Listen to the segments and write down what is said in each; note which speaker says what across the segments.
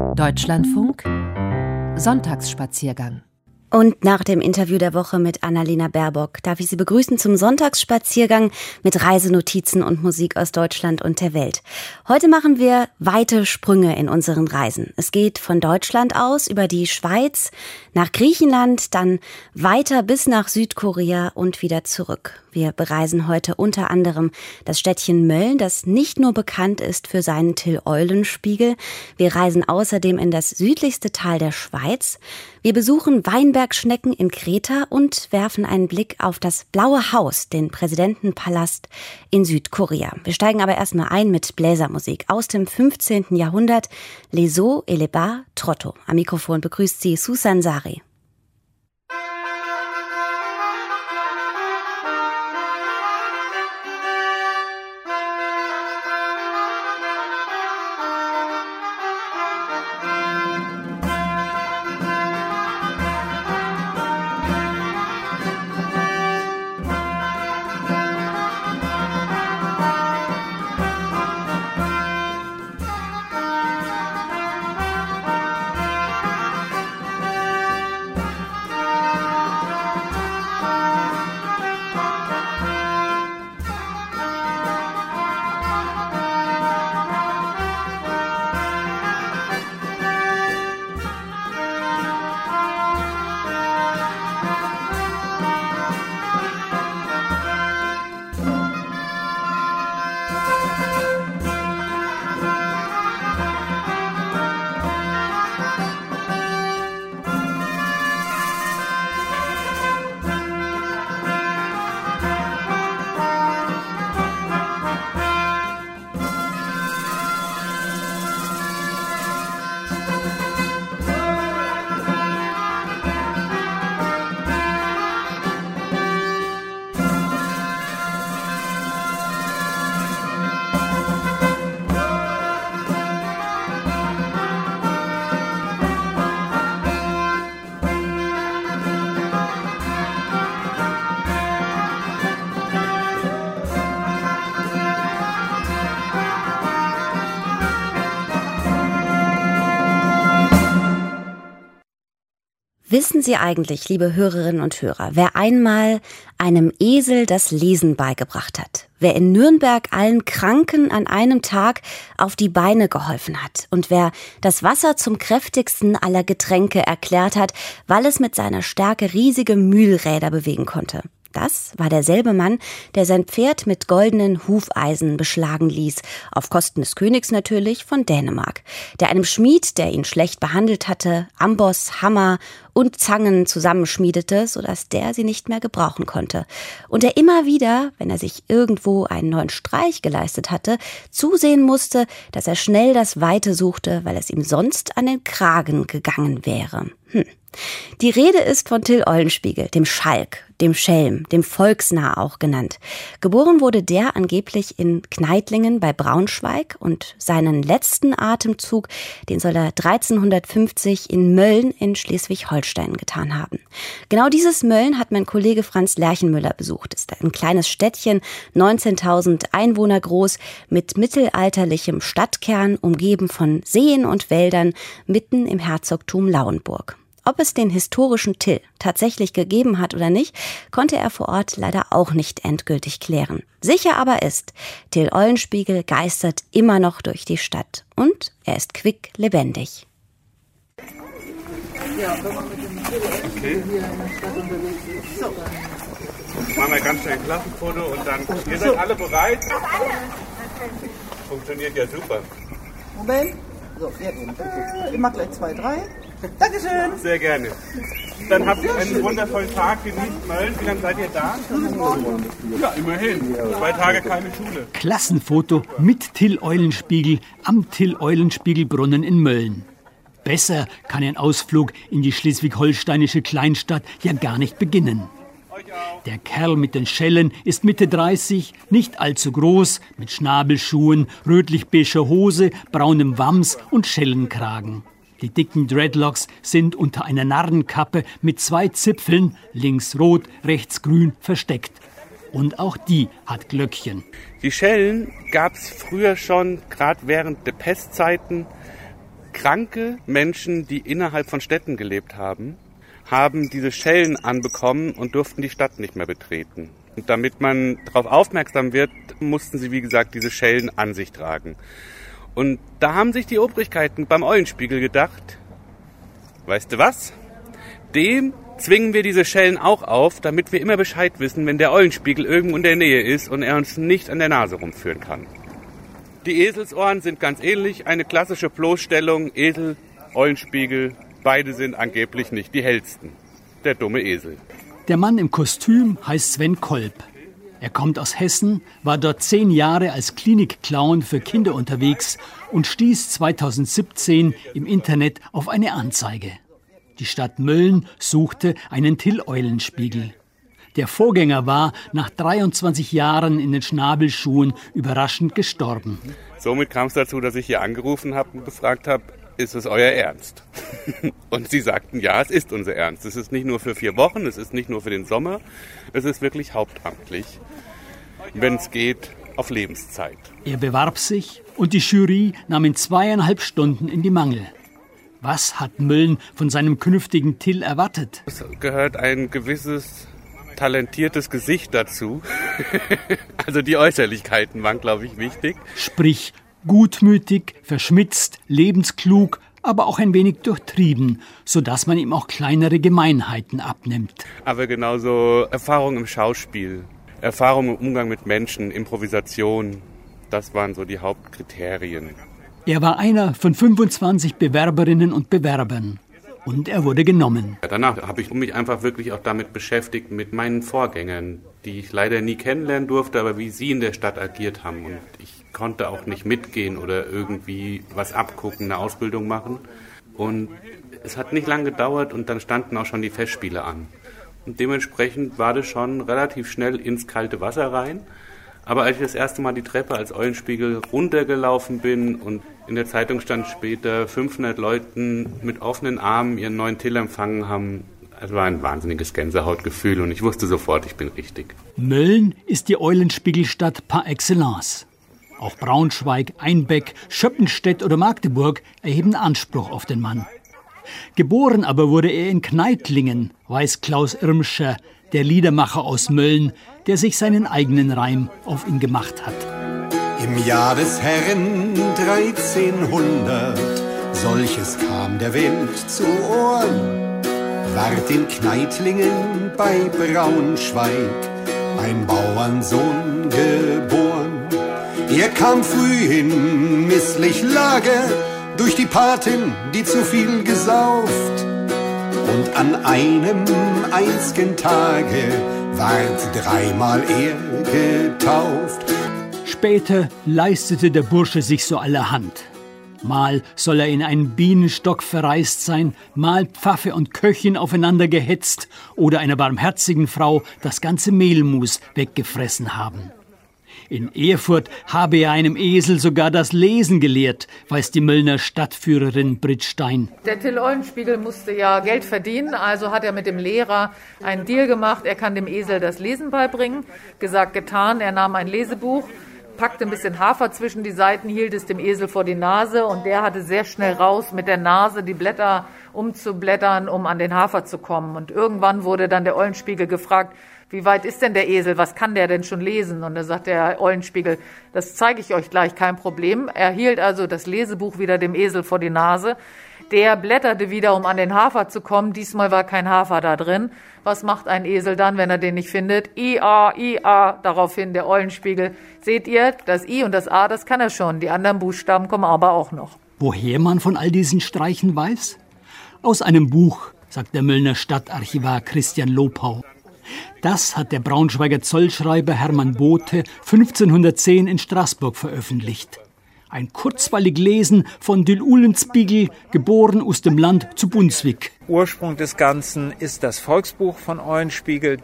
Speaker 1: Deutschlandfunk Sonntagsspaziergang
Speaker 2: und nach dem Interview der Woche mit Annalena Baerbock darf ich Sie begrüßen zum Sonntagsspaziergang mit Reisenotizen und Musik aus Deutschland und der Welt. Heute machen wir weite Sprünge in unseren Reisen. Es geht von Deutschland aus über die Schweiz nach Griechenland, dann weiter bis nach Südkorea und wieder zurück. Wir bereisen heute unter anderem das Städtchen Mölln, das nicht nur bekannt ist für seinen Till-Eulenspiegel. Wir reisen außerdem in das südlichste Tal der Schweiz. Wir besuchen Weinbergschnecken in Kreta und werfen einen Blick auf das Blaue Haus, den Präsidentenpalast in Südkorea. Wir steigen aber erstmal ein mit Bläsermusik aus dem 15. Jahrhundert. Les eaux et les bas Trotto. Am Mikrofon begrüßt sie Susan Sari. Wissen Sie eigentlich, liebe Hörerinnen und Hörer, wer einmal einem Esel das Lesen beigebracht hat? Wer in Nürnberg allen Kranken an einem Tag auf die Beine geholfen hat? Und wer das Wasser zum kräftigsten aller Getränke erklärt hat, weil es mit seiner Stärke riesige Mühlräder bewegen konnte? Das war derselbe Mann, der sein Pferd mit goldenen Hufeisen beschlagen ließ, auf Kosten des Königs natürlich von Dänemark, der einem Schmied, der ihn schlecht behandelt hatte, Amboss, Hammer und Zangen zusammenschmiedete, sodass der sie nicht mehr gebrauchen konnte, und der immer wieder, wenn er sich irgendwo einen neuen Streich geleistet hatte, zusehen musste, dass er schnell das Weite suchte, weil es ihm sonst an den Kragen gegangen wäre. Hm. Die Rede ist von Till Eulenspiegel, dem Schalk, dem Schelm, dem Volksnah auch genannt. Geboren wurde der angeblich in Kneitlingen bei Braunschweig und seinen letzten Atemzug, den soll er 1350 in Mölln in Schleswig-Holstein getan haben. Genau dieses Mölln hat mein Kollege Franz Lerchenmüller besucht. Ist ein kleines Städtchen, 19.000 Einwohner groß, mit mittelalterlichem Stadtkern, umgeben von Seen und Wäldern, mitten im Herzogtum Lauenburg. Ob es den historischen Till tatsächlich gegeben hat oder nicht, konnte er vor Ort leider auch nicht endgültig klären. Sicher aber ist, Till Eulenspiegel geistert immer noch durch die Stadt und er ist quick lebendig.
Speaker 3: Okay. Machen wir ganz schnell ein Klassenfoto und dann. Ihr seid alle bereit? Funktioniert ja super.
Speaker 4: Moment. So, ich mach gleich zwei, drei. Dankeschön.
Speaker 3: Sehr gerne. Dann habt ihr einen wundervollen Tag. Genießt Mölln. Wie lange seid ihr da? Ja, immerhin. Zwei Tage keine Schule.
Speaker 5: Klassenfoto mit Till Eulenspiegel am Till Eulenspiegelbrunnen in Mölln. Besser kann ein Ausflug in die schleswig-holsteinische Kleinstadt ja gar nicht beginnen. Der Kerl mit den Schellen ist Mitte 30, nicht allzu groß, mit Schnabelschuhen, rötlich-beiger Hose, braunem Wams und Schellenkragen. Die dicken Dreadlocks sind unter einer Narrenkappe mit zwei Zipfeln, links rot, rechts grün, versteckt. Und auch die hat Glöckchen.
Speaker 3: Die Schellen gab es früher schon, gerade während der Pestzeiten. kranke Menschen, die innerhalb von Städten gelebt haben, haben diese Schellen anbekommen und durften die Stadt nicht mehr betreten. Und damit man darauf aufmerksam wird, mussten sie, wie gesagt, diese Schellen an sich tragen. Und da haben sich die Obrigkeiten beim Eulenspiegel gedacht, weißt du was? Dem zwingen wir diese Schellen auch auf, damit wir immer Bescheid wissen, wenn der Eulenspiegel irgendwo in der Nähe ist und er uns nicht an der Nase rumführen kann. Die Eselsohren sind ganz ähnlich, eine klassische Bloßstellung, Esel, Eulenspiegel, beide sind angeblich nicht die hellsten. Der dumme Esel.
Speaker 5: Der Mann im Kostüm heißt Sven Kolb. Er kommt aus Hessen, war dort zehn Jahre als Klinikclown für Kinder unterwegs und stieß 2017 im Internet auf eine Anzeige. Die Stadt Mölln suchte einen Till-Eulenspiegel. Der Vorgänger war nach 23 Jahren in den Schnabelschuhen überraschend gestorben.
Speaker 3: Somit kam es dazu, dass ich hier angerufen habe und gefragt habe, ist es euer Ernst? und sie sagten, ja, es ist unser Ernst. Es ist nicht nur für vier Wochen, es ist nicht nur für den Sommer, es ist wirklich hauptamtlich, wenn es geht, auf Lebenszeit.
Speaker 5: Er bewarb sich und die Jury nahm ihn zweieinhalb Stunden in die Mangel. Was hat Müllen von seinem künftigen Till erwartet?
Speaker 3: Es gehört ein gewisses talentiertes Gesicht dazu. also die Äußerlichkeiten waren, glaube ich, wichtig.
Speaker 5: Sprich, gutmütig, verschmitzt, lebensklug, aber auch ein wenig durchtrieben, sodass man ihm auch kleinere Gemeinheiten abnimmt.
Speaker 3: Aber genauso Erfahrung im Schauspiel, Erfahrung im Umgang mit Menschen, Improvisation, das waren so die Hauptkriterien.
Speaker 5: Er war einer von 25 Bewerberinnen und Bewerbern. Und er wurde genommen.
Speaker 3: Danach habe ich mich einfach wirklich auch damit beschäftigt, mit meinen Vorgängern, die ich leider nie kennenlernen durfte, aber wie sie in der Stadt agiert haben. Und ich konnte auch nicht mitgehen oder irgendwie was abgucken, eine Ausbildung machen. Und es hat nicht lange gedauert und dann standen auch schon die Festspiele an. Und dementsprechend war das schon relativ schnell ins kalte Wasser rein. Aber als ich das erste Mal die Treppe als Eulenspiegel runtergelaufen bin und in der Zeitung stand später 500 Leuten mit offenen Armen ihren neuen Till empfangen haben, es war ein wahnsinniges Gänsehautgefühl und ich wusste sofort, ich bin richtig.
Speaker 5: Mölln ist die Eulenspiegelstadt par excellence. Auch Braunschweig, Einbeck, Schöppenstedt oder Magdeburg erheben Anspruch auf den Mann. Geboren aber wurde er in Kneitlingen, weiß Klaus Irmscher, der Liedermacher aus Mölln, der sich seinen eigenen Reim auf ihn gemacht hat.
Speaker 1: Im Jahr des Herren 1300, solches kam der Welt zu Ohren, ward in Kneitlingen bei Braunschweig ein Bauernsohn geboren. Er kam früh in misslich Lage durch die Patin, die zu viel gesauft. Und an einem einzigen Tage ward dreimal er getauft.
Speaker 5: Später leistete der Bursche sich so allerhand. Mal soll er in einen Bienenstock verreist sein, mal Pfaffe und Köchin aufeinander gehetzt oder einer barmherzigen Frau das ganze Mehlmus weggefressen haben. In Erfurt habe er einem Esel sogar das Lesen gelehrt, weiß die Möllner Stadtführerin Britt Stein.
Speaker 6: Der Till Eulenspiegel musste ja Geld verdienen, also hat er mit dem Lehrer einen Deal gemacht, er kann dem Esel das Lesen beibringen. Gesagt, getan, er nahm ein Lesebuch packte ein bisschen Hafer zwischen die Seiten, hielt es dem Esel vor die Nase und der hatte sehr schnell raus mit der Nase die Blätter umzublättern, um an den Hafer zu kommen. Und irgendwann wurde dann der Eulenspiegel gefragt, wie weit ist denn der Esel? Was kann der denn schon lesen? Und da sagt der Eulenspiegel, das zeige ich euch gleich, kein Problem. Er hielt also das Lesebuch wieder dem Esel vor die Nase. Der blätterte wieder, um an den Hafer zu kommen. Diesmal war kein Hafer da drin. Was macht ein Esel dann, wenn er den nicht findet? I-A, I-A. Daraufhin der Eulenspiegel. Seht ihr, das I und das A, das kann er schon. Die anderen Buchstaben kommen aber auch noch.
Speaker 5: Woher man von all diesen Streichen weiß? Aus einem Buch, sagt der Müllner Stadtarchivar Christian Lopau. Das hat der Braunschweiger Zollschreiber Hermann Bote 1510 in Straßburg veröffentlicht. Ein kurzweilig Lesen von Dil Ulenspiegel, geboren aus dem Land zu Brunswick.
Speaker 7: Ursprung des Ganzen ist das Volksbuch von Eulenspiegel,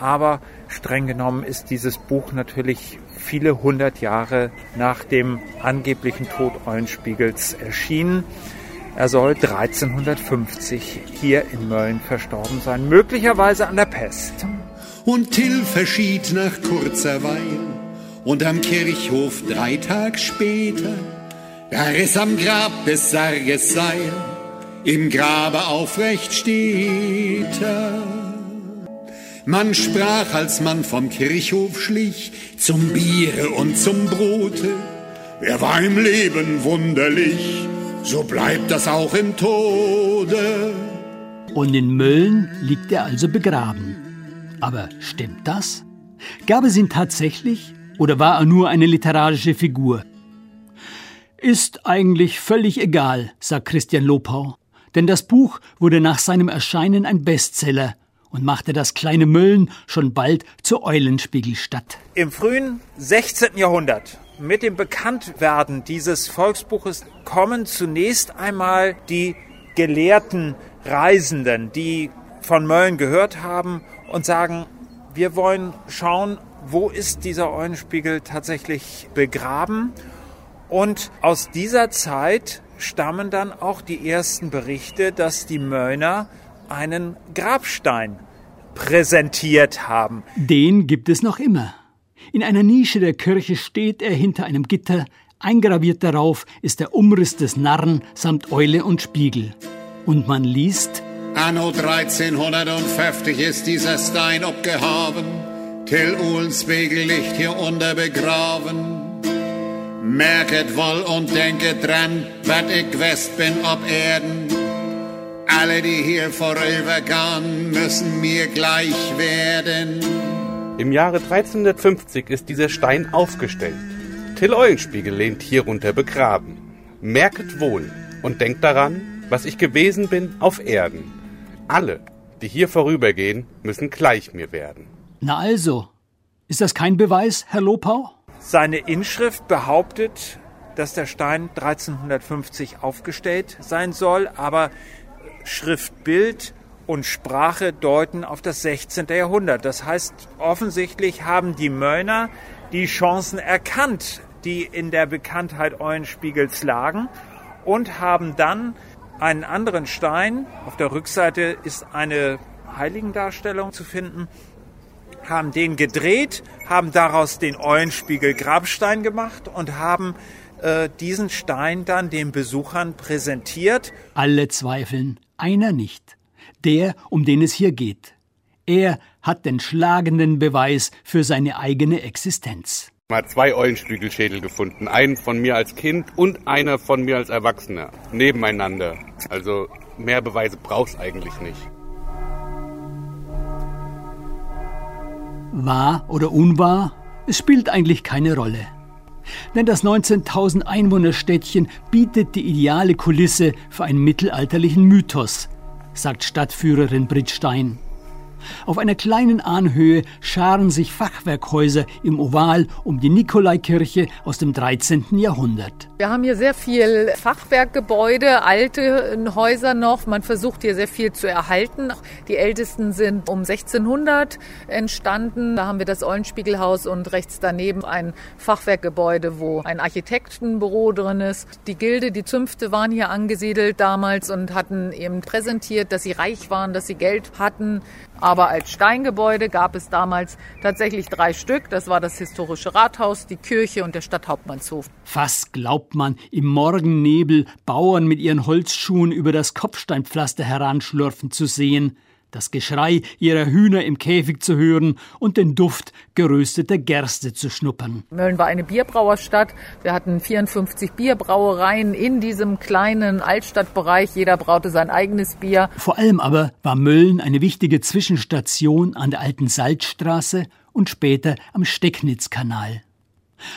Speaker 7: aber streng genommen ist dieses Buch natürlich viele hundert Jahre nach dem angeblichen Tod Eulenspiegels erschienen. Er soll 1350 hier in Mölln verstorben sein, möglicherweise an der Pest.
Speaker 1: Und Till verschied nach kurzer Weile und am Kirchhof drei Tag später Da riss am Grab des Sarges Seil, im Grabe aufrecht steht er. Man sprach, als man vom Kirchhof schlich, zum Biere und zum Brote. Er war im Leben wunderlich, so bleibt das auch im Tode.
Speaker 5: Und in Mölln liegt er also begraben. Aber stimmt das? Gab es ihn tatsächlich oder war er nur eine literarische Figur? Ist eigentlich völlig egal, sagt Christian Lopau. Denn das Buch wurde nach seinem Erscheinen ein Bestseller und machte das kleine Mölln schon bald zur Eulenspiegelstadt.
Speaker 7: Im frühen 16. Jahrhundert, mit dem Bekanntwerden dieses Volksbuches, kommen zunächst einmal die gelehrten Reisenden, die von Mölln gehört haben und sagen, wir wollen schauen, wo ist dieser Eulenspiegel tatsächlich begraben. Und aus dieser Zeit stammen dann auch die ersten Berichte, dass die Möllner einen Grabstein präsentiert haben.
Speaker 5: Den gibt es noch immer. In einer Nische der Kirche steht er hinter einem Gitter. Eingraviert darauf ist der Umriss des Narren samt Eule und Spiegel. Und man liest:
Speaker 1: Anno 1350 ist dieser Stein abgehaben. Till Uhlenspiegel liegt hier unter begraben. Merket wohl und denket dran, wat ich west bin ob Erden. Alle, die hier vorübergehen, müssen mir gleich werden.
Speaker 3: Im Jahre 1350 ist dieser Stein aufgestellt. Till Eulenspiegel lehnt hierunter begraben. Merket wohl und denkt daran, was ich gewesen bin auf Erden. Alle, die hier vorübergehen, müssen gleich mir werden.
Speaker 5: Na also, ist das kein Beweis, Herr Lopau?
Speaker 7: Seine Inschrift behauptet, dass der Stein 1350 aufgestellt sein soll, aber Schriftbild und Sprache deuten auf das 16. Jahrhundert. Das heißt, offensichtlich haben die Möllner die Chancen erkannt, die in der Bekanntheit Eulenspiegels lagen und haben dann einen anderen Stein, auf der Rückseite ist eine Heiligendarstellung zu finden, haben den gedreht, haben daraus den Eulenspiegel Grabstein gemacht und haben äh, diesen Stein dann den Besuchern präsentiert.
Speaker 5: Alle zweifeln, einer nicht. Der, um den es hier geht. Er hat den schlagenden Beweis für seine eigene Existenz.
Speaker 3: Man hat zwei Eulenspiegelschädel gefunden. Einen von mir als Kind und einer von mir als Erwachsener. Nebeneinander. Also mehr Beweise brauchst eigentlich nicht.
Speaker 5: Wahr oder unwahr, es spielt eigentlich keine Rolle. Denn das 19.000 Einwohnerstädtchen bietet die ideale Kulisse für einen mittelalterlichen Mythos, sagt Stadtführerin Britt Stein. Auf einer kleinen Anhöhe scharen sich Fachwerkhäuser im Oval um die Nikolaikirche aus dem 13. Jahrhundert.
Speaker 6: Wir haben hier sehr viel Fachwerkgebäude, alte Häuser noch. Man versucht hier sehr viel zu erhalten. Die ältesten sind um 1600 entstanden. Da haben wir das Eulenspiegelhaus und rechts daneben ein Fachwerkgebäude, wo ein Architektenbüro drin ist. Die Gilde, die Zünfte waren hier angesiedelt damals und hatten eben präsentiert, dass sie reich waren, dass sie Geld hatten. Aber als Steingebäude gab es damals tatsächlich drei Stück. Das war das historische Rathaus, die Kirche und der Stadthauptmannshof.
Speaker 5: Fast glaubt man, im Morgennebel Bauern mit ihren Holzschuhen über das Kopfsteinpflaster heranschlürfen zu sehen das Geschrei ihrer Hühner im Käfig zu hören und den Duft gerösteter Gerste zu schnuppern.
Speaker 6: Mölln war eine Bierbrauerstadt. Wir hatten 54 Bierbrauereien in diesem kleinen Altstadtbereich. Jeder braute sein eigenes Bier.
Speaker 5: Vor allem aber war Mölln eine wichtige Zwischenstation an der alten Salzstraße und später am Stecknitzkanal.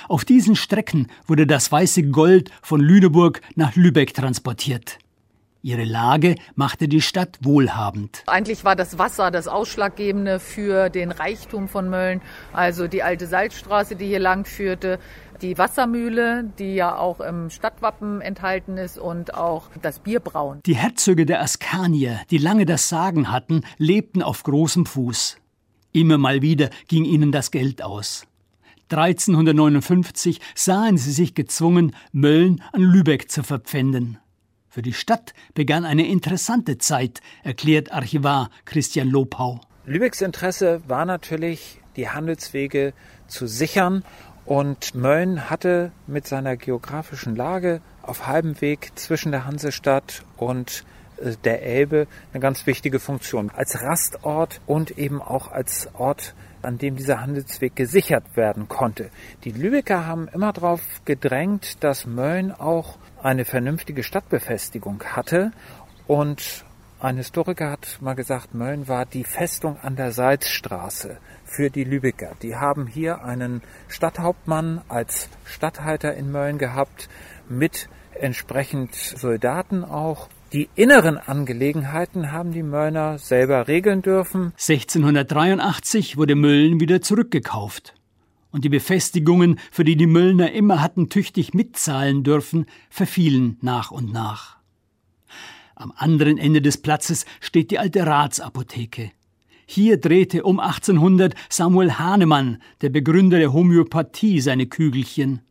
Speaker 5: Auf diesen Strecken wurde das weiße Gold von Lüneburg nach Lübeck transportiert. Ihre Lage machte die Stadt wohlhabend.
Speaker 6: Eigentlich war das Wasser das Ausschlaggebende für den Reichtum von Mölln. Also die alte Salzstraße, die hier lang führte, die Wassermühle, die ja auch im Stadtwappen enthalten ist und auch das Bierbrauen.
Speaker 5: Die Herzöge der Askanier, die lange das Sagen hatten, lebten auf großem Fuß. Immer mal wieder ging ihnen das Geld aus. 1359 sahen sie sich gezwungen, Mölln an Lübeck zu verpfänden. Für die Stadt begann eine interessante Zeit, erklärt Archivar Christian Lopau.
Speaker 7: Lübecks Interesse war natürlich, die Handelswege zu sichern und Mölln hatte mit seiner geografischen Lage auf halbem Weg zwischen der Hansestadt und äh, der Elbe eine ganz wichtige Funktion. Als Rastort und eben auch als Ort, an dem dieser Handelsweg gesichert werden konnte. Die Lübecker haben immer darauf gedrängt, dass Mölln auch eine vernünftige Stadtbefestigung hatte und ein Historiker hat mal gesagt, Mölln war die Festung an der Salzstraße für die Lübecker. Die haben hier einen Stadthauptmann als Stadthalter in Mölln gehabt, mit entsprechend Soldaten auch. Die inneren Angelegenheiten haben die Möllner selber regeln dürfen.
Speaker 5: 1683 wurde Mölln wieder zurückgekauft. Und die Befestigungen, für die die Möllner immer hatten tüchtig mitzahlen dürfen, verfielen nach und nach. Am anderen Ende des Platzes steht die alte Ratsapotheke. Hier drehte um 1800 Samuel Hahnemann, der Begründer der Homöopathie, seine Kügelchen.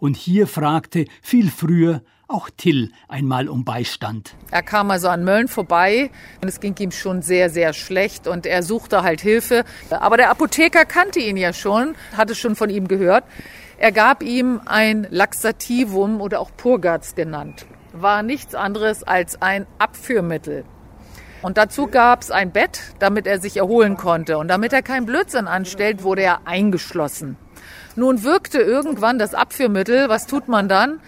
Speaker 5: Und hier fragte viel früher auch Till einmal um Beistand.
Speaker 6: Er kam also an Mölln vorbei und es ging ihm schon sehr, sehr schlecht und er suchte halt Hilfe. Aber der Apotheker kannte ihn ja schon, hatte schon von ihm gehört. Er gab ihm ein Laxativum oder auch Purgaz genannt war nichts anderes als ein Abführmittel. Und dazu gab es ein Bett, damit er sich erholen konnte. Und damit er keinen Blödsinn anstellt, wurde er eingeschlossen. Nun wirkte irgendwann das Abführmittel. Was tut man dann?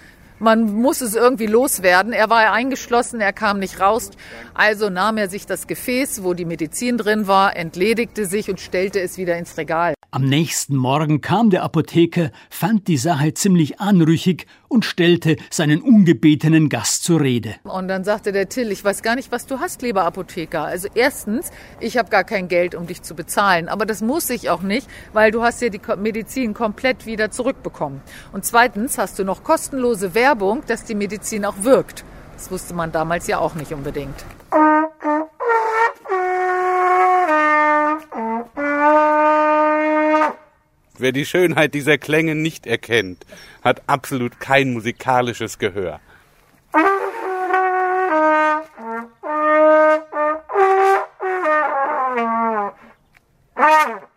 Speaker 6: Man muss es irgendwie loswerden. Er war eingeschlossen, er kam nicht raus. Also nahm er sich das Gefäß, wo die Medizin drin war, entledigte sich und stellte es wieder ins Regal.
Speaker 5: Am nächsten Morgen kam der Apotheker, fand die Sache ziemlich anrüchig und stellte seinen ungebetenen Gast zur Rede.
Speaker 6: Und dann sagte der Till, ich weiß gar nicht, was du hast, lieber Apotheker. Also erstens, ich habe gar kein Geld, um dich zu bezahlen, aber das muss ich auch nicht, weil du hast ja die Medizin komplett wieder zurückbekommen. Und zweitens hast du noch kostenlose Werbung, dass die Medizin auch wirkt. Das wusste man damals ja auch nicht unbedingt.
Speaker 3: Wer die Schönheit dieser Klänge nicht erkennt, hat absolut kein musikalisches Gehör.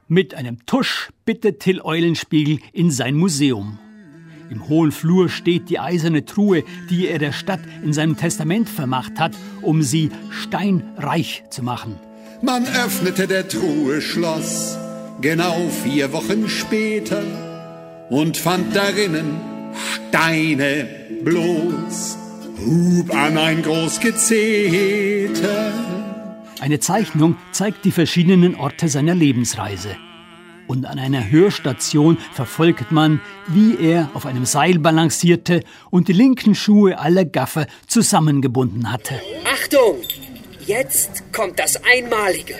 Speaker 5: Mit einem Tusch bittet Till Eulenspiegel in sein Museum. Im hohen Flur steht die eiserne Truhe, die er der Stadt in seinem Testament vermacht hat, um sie steinreich zu machen.
Speaker 1: Man öffnete der Truhe Schloss genau vier Wochen später und fand darinnen Steine bloß, hub an ein groß Gezeter.
Speaker 5: Eine Zeichnung zeigt die verschiedenen Orte seiner Lebensreise. Und an einer Hörstation verfolgt man, wie er auf einem Seil balancierte und die linken Schuhe aller Gaffer zusammengebunden hatte.
Speaker 8: Achtung! Jetzt kommt das Einmalige.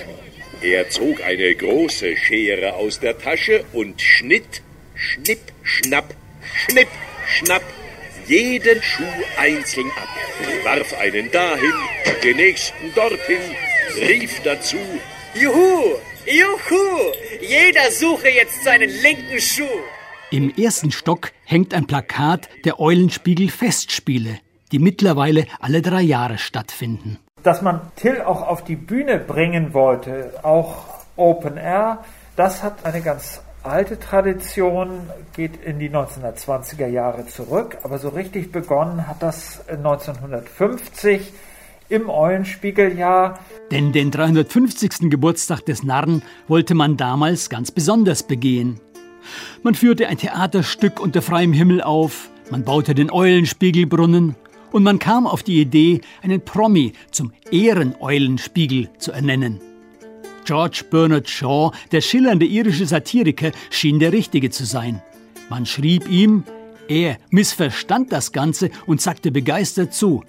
Speaker 9: Er zog eine große Schere aus der Tasche und schnitt, schnipp, schnapp, schnipp, schnapp, jeden Schuh einzeln ab, warf einen dahin, den nächsten dorthin, rief dazu,
Speaker 8: Juhu, juhu, jeder suche jetzt seinen linken Schuh.
Speaker 5: Im ersten Stock hängt ein Plakat der Eulenspiegel Festspiele, die mittlerweile alle drei Jahre stattfinden
Speaker 7: dass man Till auch auf die Bühne bringen wollte, auch Open Air, das hat eine ganz alte Tradition, geht in die 1920er Jahre zurück, aber so richtig begonnen hat das 1950 im Eulenspiegeljahr.
Speaker 5: Denn den 350. Geburtstag des Narren wollte man damals ganz besonders begehen. Man führte ein Theaterstück unter freiem Himmel auf, man baute den Eulenspiegelbrunnen und man kam auf die Idee, einen Promi zum Ehreneulenspiegel zu ernennen. George Bernard Shaw, der schillernde irische Satiriker, schien der Richtige zu sein. Man schrieb ihm, er missverstand das Ganze und sagte begeistert zu,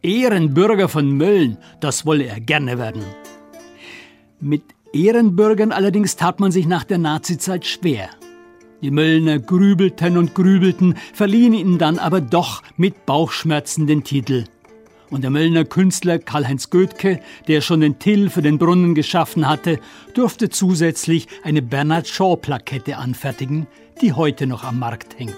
Speaker 5: Ehrenbürger von Mölln, das wolle er gerne werden. Mit Ehrenbürgern allerdings tat man sich nach der Nazizeit schwer. Die Möllner grübelten und grübelten, verliehen ihnen dann aber doch mit Bauchschmerzen den Titel. Und der Möllner Künstler Karl-Heinz Goethke, der schon den Till für den Brunnen geschaffen hatte, durfte zusätzlich eine Bernard Shaw-Plakette anfertigen, die heute noch am Markt hängt.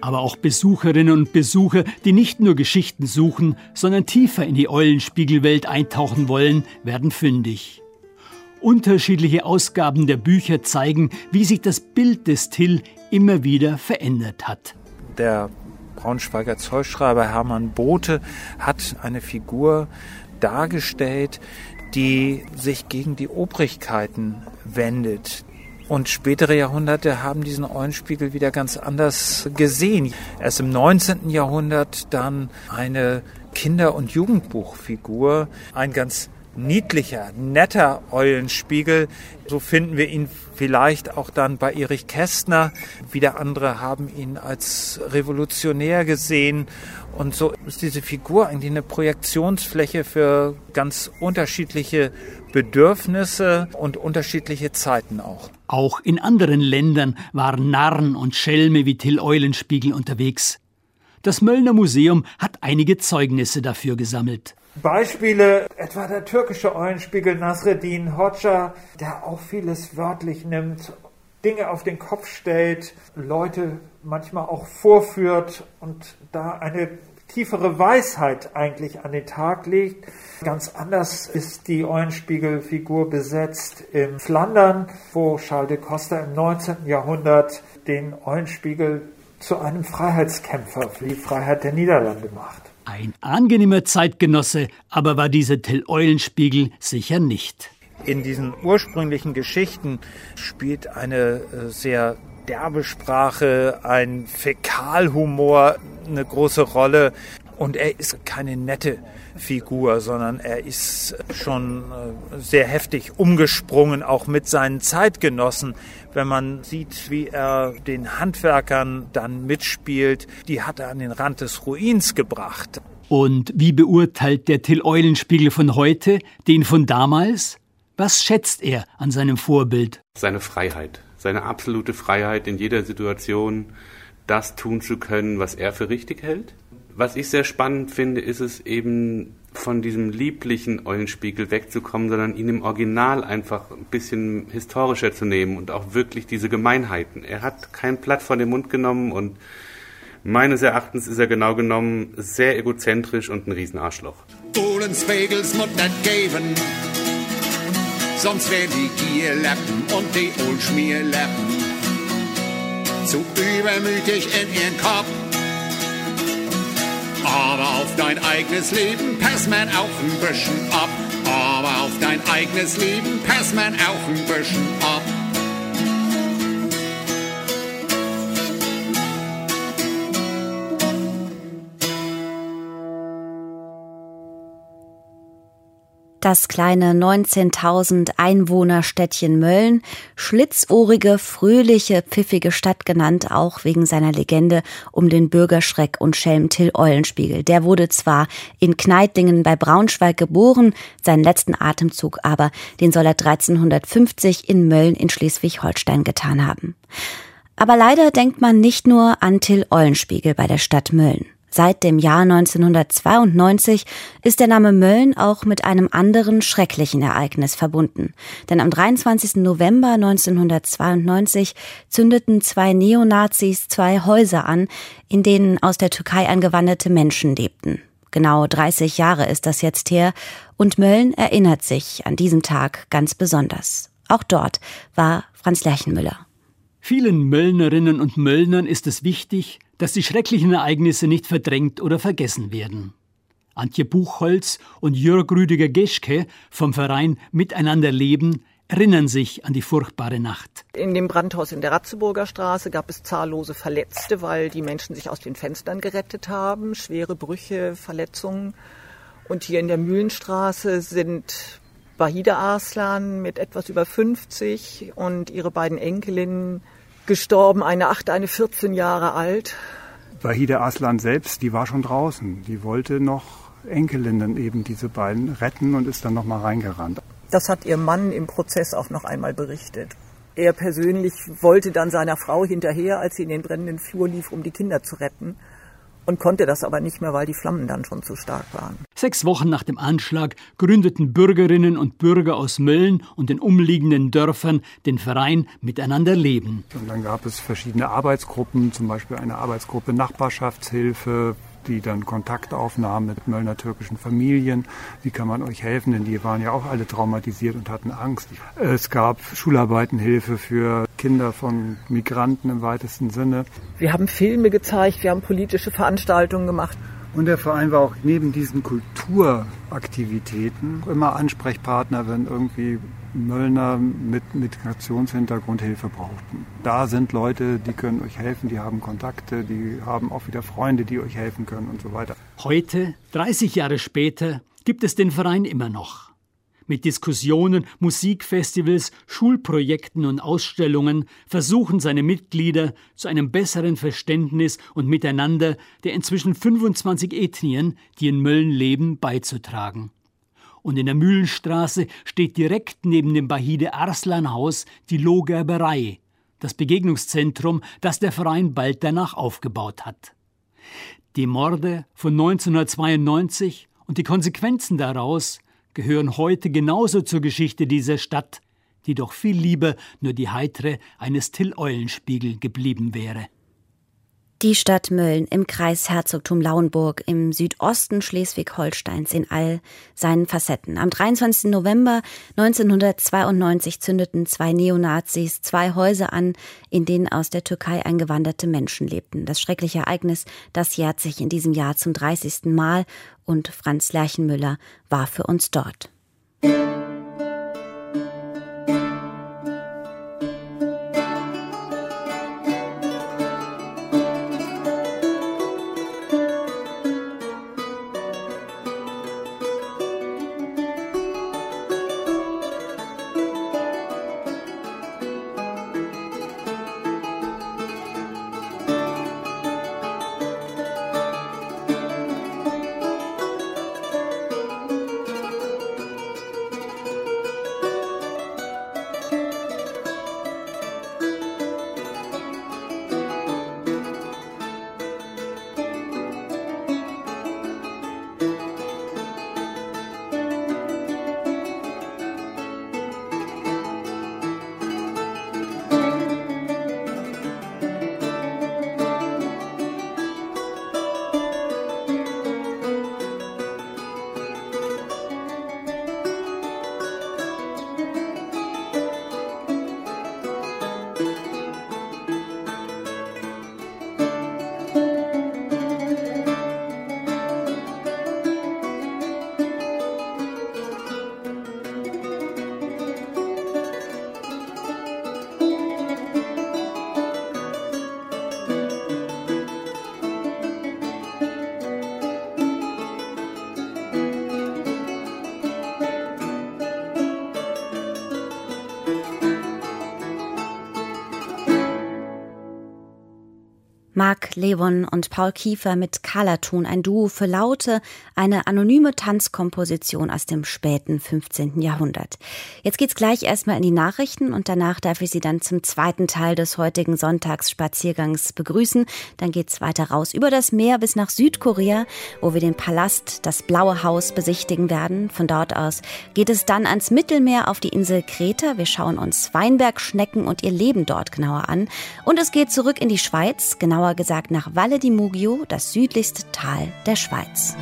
Speaker 5: Aber auch Besucherinnen und Besucher, die nicht nur Geschichten suchen, sondern tiefer in die Eulenspiegelwelt eintauchen wollen, werden fündig. Unterschiedliche Ausgaben der Bücher zeigen, wie sich das Bild des Till immer wieder verändert hat.
Speaker 7: Der Braunschweiger Zollschreiber Hermann Bote hat eine Figur dargestellt, die sich gegen die Obrigkeiten wendet. Und spätere Jahrhunderte haben diesen Eulenspiegel wieder ganz anders gesehen. Erst im 19. Jahrhundert dann eine Kinder- und Jugendbuchfigur, ein ganz niedlicher, netter Eulenspiegel. So finden wir ihn vielleicht auch dann bei Erich Kästner. Wieder andere haben ihn als revolutionär gesehen. Und so ist diese Figur eigentlich eine Projektionsfläche für ganz unterschiedliche Bedürfnisse und unterschiedliche Zeiten auch.
Speaker 5: Auch in anderen Ländern waren Narren und Schelme wie Till Eulenspiegel unterwegs. Das Möllner Museum hat einige Zeugnisse dafür gesammelt.
Speaker 7: Beispiele, etwa der türkische Eulenspiegel Nasreddin Hoxha, der auch vieles wörtlich nimmt, Dinge auf den Kopf stellt, Leute manchmal auch vorführt und da eine tiefere Weisheit eigentlich an den Tag legt. Ganz anders ist die Eulenspiegelfigur besetzt in Flandern, wo Charles de Costa im 19. Jahrhundert den Eulenspiegel zu einem Freiheitskämpfer für die Freiheit der Niederlande macht.
Speaker 5: Ein angenehmer Zeitgenosse, aber war dieser Till Eulenspiegel sicher nicht.
Speaker 7: In diesen ursprünglichen Geschichten spielt eine äh, sehr derbe Sprache, ein Fäkalhumor eine große Rolle. Und er ist keine nette Figur, sondern er ist schon äh, sehr heftig umgesprungen, auch mit seinen Zeitgenossen. Wenn man sieht, wie er den Handwerkern dann mitspielt, die hat er an den Rand des Ruins gebracht.
Speaker 5: Und wie beurteilt der Till Eulenspiegel von heute den von damals? Was schätzt er an seinem Vorbild?
Speaker 3: Seine Freiheit, seine absolute Freiheit in jeder Situation, das tun zu können, was er für richtig hält. Was ich sehr spannend finde, ist es eben von diesem lieblichen Eulenspiegel wegzukommen, sondern ihn im Original einfach ein bisschen historischer zu nehmen und auch wirklich diese Gemeinheiten. Er hat kein Blatt von dem Mund genommen und meines Erachtens ist er genau genommen sehr egozentrisch und ein Riesenarschloch.
Speaker 1: Ohlenswegels Mut nicht geben, sonst werden die Gierlappen und die Ohlschmierlappen zu übermütig in ihren Kopf. Aber auf dein eigenes Leben pass man auch ein bisschen ab. Aber auf dein eigenes Leben pass man auch ein bisschen ab.
Speaker 2: Das kleine 19.000 Einwohnerstädtchen Mölln, schlitzohrige, fröhliche, pfiffige Stadt genannt, auch wegen seiner Legende um den Bürgerschreck und Schelm Till Eulenspiegel. Der wurde zwar in Kneitlingen bei Braunschweig geboren, seinen letzten Atemzug aber, den soll er 1350 in Mölln in Schleswig-Holstein getan haben. Aber leider denkt man nicht nur an Till Eulenspiegel bei der Stadt Mölln. Seit dem Jahr 1992 ist der Name Mölln auch mit einem anderen schrecklichen Ereignis verbunden. Denn am 23. November 1992 zündeten zwei Neonazis zwei Häuser an, in denen aus der Türkei angewanderte Menschen lebten. Genau 30 Jahre ist das jetzt her und Mölln erinnert sich an diesen Tag ganz besonders. Auch dort war Franz Lerchenmüller.
Speaker 5: Vielen Möllnerinnen und Möllnern ist es wichtig, dass die schrecklichen Ereignisse nicht verdrängt oder vergessen werden. Antje Buchholz und Jörg Rüdiger Geschke vom Verein Miteinander leben erinnern sich an die furchtbare Nacht.
Speaker 4: In dem Brandhaus in der Ratzeburger Straße gab es zahllose Verletzte, weil die Menschen sich aus den Fenstern gerettet haben, schwere Brüche, Verletzungen. Und hier in der Mühlenstraße sind Bahida Arslan mit etwas über 50 und ihre beiden Enkelinnen gestorben, eine acht, eine 14 Jahre alt.
Speaker 10: Wahida Aslan selbst, die war schon draußen. Die wollte noch Enkelinnen eben diese beiden retten und ist dann noch mal reingerannt.
Speaker 4: Das hat ihr Mann im Prozess auch noch einmal berichtet. Er persönlich wollte dann seiner Frau hinterher, als sie in den brennenden Flur lief, um die Kinder zu retten und konnte das aber nicht mehr, weil die Flammen dann schon zu stark waren.
Speaker 5: Sechs Wochen nach dem Anschlag gründeten Bürgerinnen und Bürger aus Mölln und den umliegenden Dörfern den Verein Miteinander leben.
Speaker 10: Und dann gab es verschiedene Arbeitsgruppen, zum Beispiel eine Arbeitsgruppe Nachbarschaftshilfe, die dann Kontakt aufnahmen mit Möllner türkischen Familien. Wie kann man euch helfen? Denn die waren ja auch alle traumatisiert und hatten Angst. Es gab Schularbeitenhilfe für Kinder von Migranten im weitesten Sinne.
Speaker 4: Wir haben Filme gezeigt, wir haben politische Veranstaltungen gemacht.
Speaker 10: Und der Verein war auch neben diesen Kulturaktivitäten immer Ansprechpartner, wenn irgendwie Möllner mit Migrationshintergrund Hilfe brauchten. Da sind Leute, die können euch helfen, die haben Kontakte, die haben auch wieder Freunde, die euch helfen können und so weiter.
Speaker 5: Heute, 30 Jahre später, gibt es den Verein immer noch mit Diskussionen, Musikfestivals, Schulprojekten und Ausstellungen versuchen seine Mitglieder zu einem besseren Verständnis und Miteinander der inzwischen 25 Ethnien, die in Mölln leben, beizutragen. Und in der Mühlenstraße steht direkt neben dem Bahide Arslan Haus die Lohgerberei, das Begegnungszentrum, das der Verein bald danach aufgebaut hat. Die Morde von 1992 und die Konsequenzen daraus gehören heute genauso zur Geschichte dieser Stadt, die doch viel lieber nur die heitere eines Till-Eulenspiegel geblieben wäre.
Speaker 2: Die Stadt Mölln im Kreis Herzogtum Lauenburg im Südosten Schleswig-Holsteins in all seinen Facetten. Am 23. November 1992 zündeten zwei Neonazis zwei Häuser an, in denen aus der Türkei eingewanderte Menschen lebten. Das schreckliche Ereignis, das jährt sich in diesem Jahr zum 30. Mal und Franz Lerchenmüller war für uns dort. Levon und Paul Kiefer mit Kalatun, ein Duo für Laute, eine anonyme Tanzkomposition aus dem späten 15. Jahrhundert. Jetzt geht's gleich erstmal in die Nachrichten und danach darf ich Sie dann zum zweiten Teil des heutigen Sonntagsspaziergangs begrüßen. Dann geht's weiter raus über das Meer bis nach Südkorea, wo wir den Palast, das Blaue Haus besichtigen werden. Von dort aus geht es dann ans Mittelmeer auf die Insel Kreta. Wir schauen uns Weinbergschnecken und ihr Leben dort genauer an. Und es geht zurück in die Schweiz, genauer genauer gesagt nach Valle di Mugio, das südlichste Tal der Schweiz.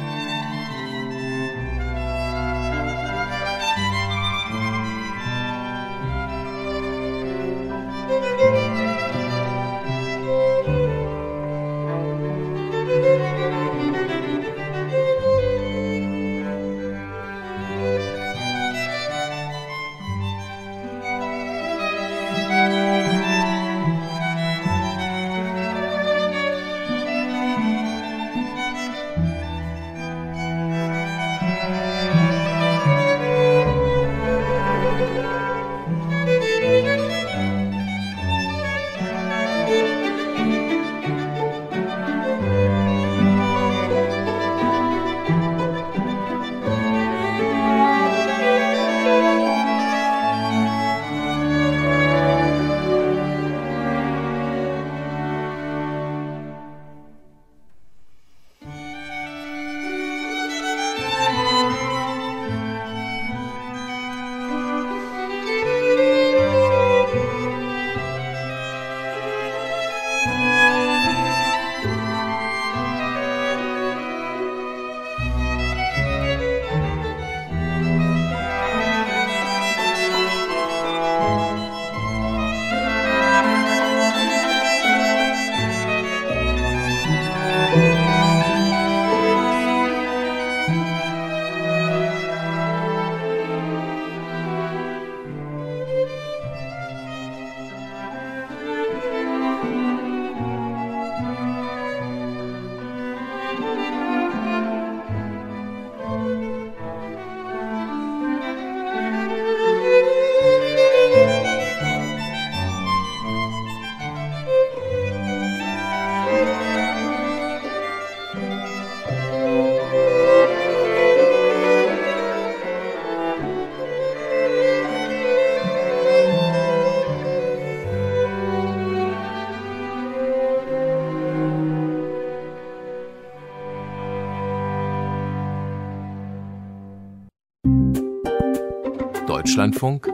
Speaker 11: Deutschlandfunk.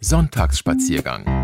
Speaker 11: Sonntagsspaziergang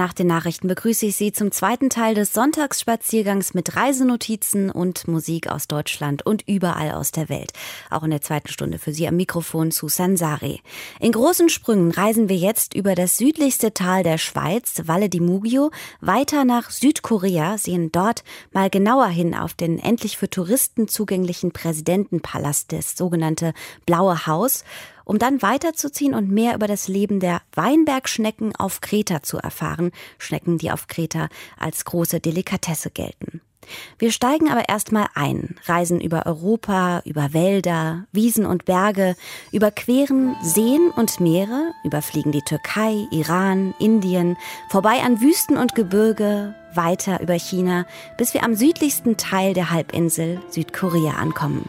Speaker 2: Nach den Nachrichten begrüße ich Sie zum zweiten Teil des Sonntagsspaziergangs mit Reisenotizen und Musik aus Deutschland und überall aus der Welt. Auch in der zweiten Stunde für Sie am Mikrofon zu Sansare. In großen Sprüngen reisen wir jetzt über das südlichste Tal der Schweiz, Valle di Mugio, weiter nach Südkorea, sehen dort mal genauer hin auf den endlich für Touristen zugänglichen Präsidentenpalast, das sogenannte Blaue Haus um dann weiterzuziehen und mehr über das Leben der Weinbergschnecken auf Kreta zu erfahren. Schnecken, die auf Kreta als große Delikatesse gelten. Wir steigen aber erstmal ein, reisen über Europa, über Wälder, Wiesen und Berge, überqueren Seen und Meere, überfliegen die Türkei, Iran, Indien, vorbei an Wüsten und Gebirge, weiter über China, bis wir am südlichsten Teil der Halbinsel Südkorea ankommen.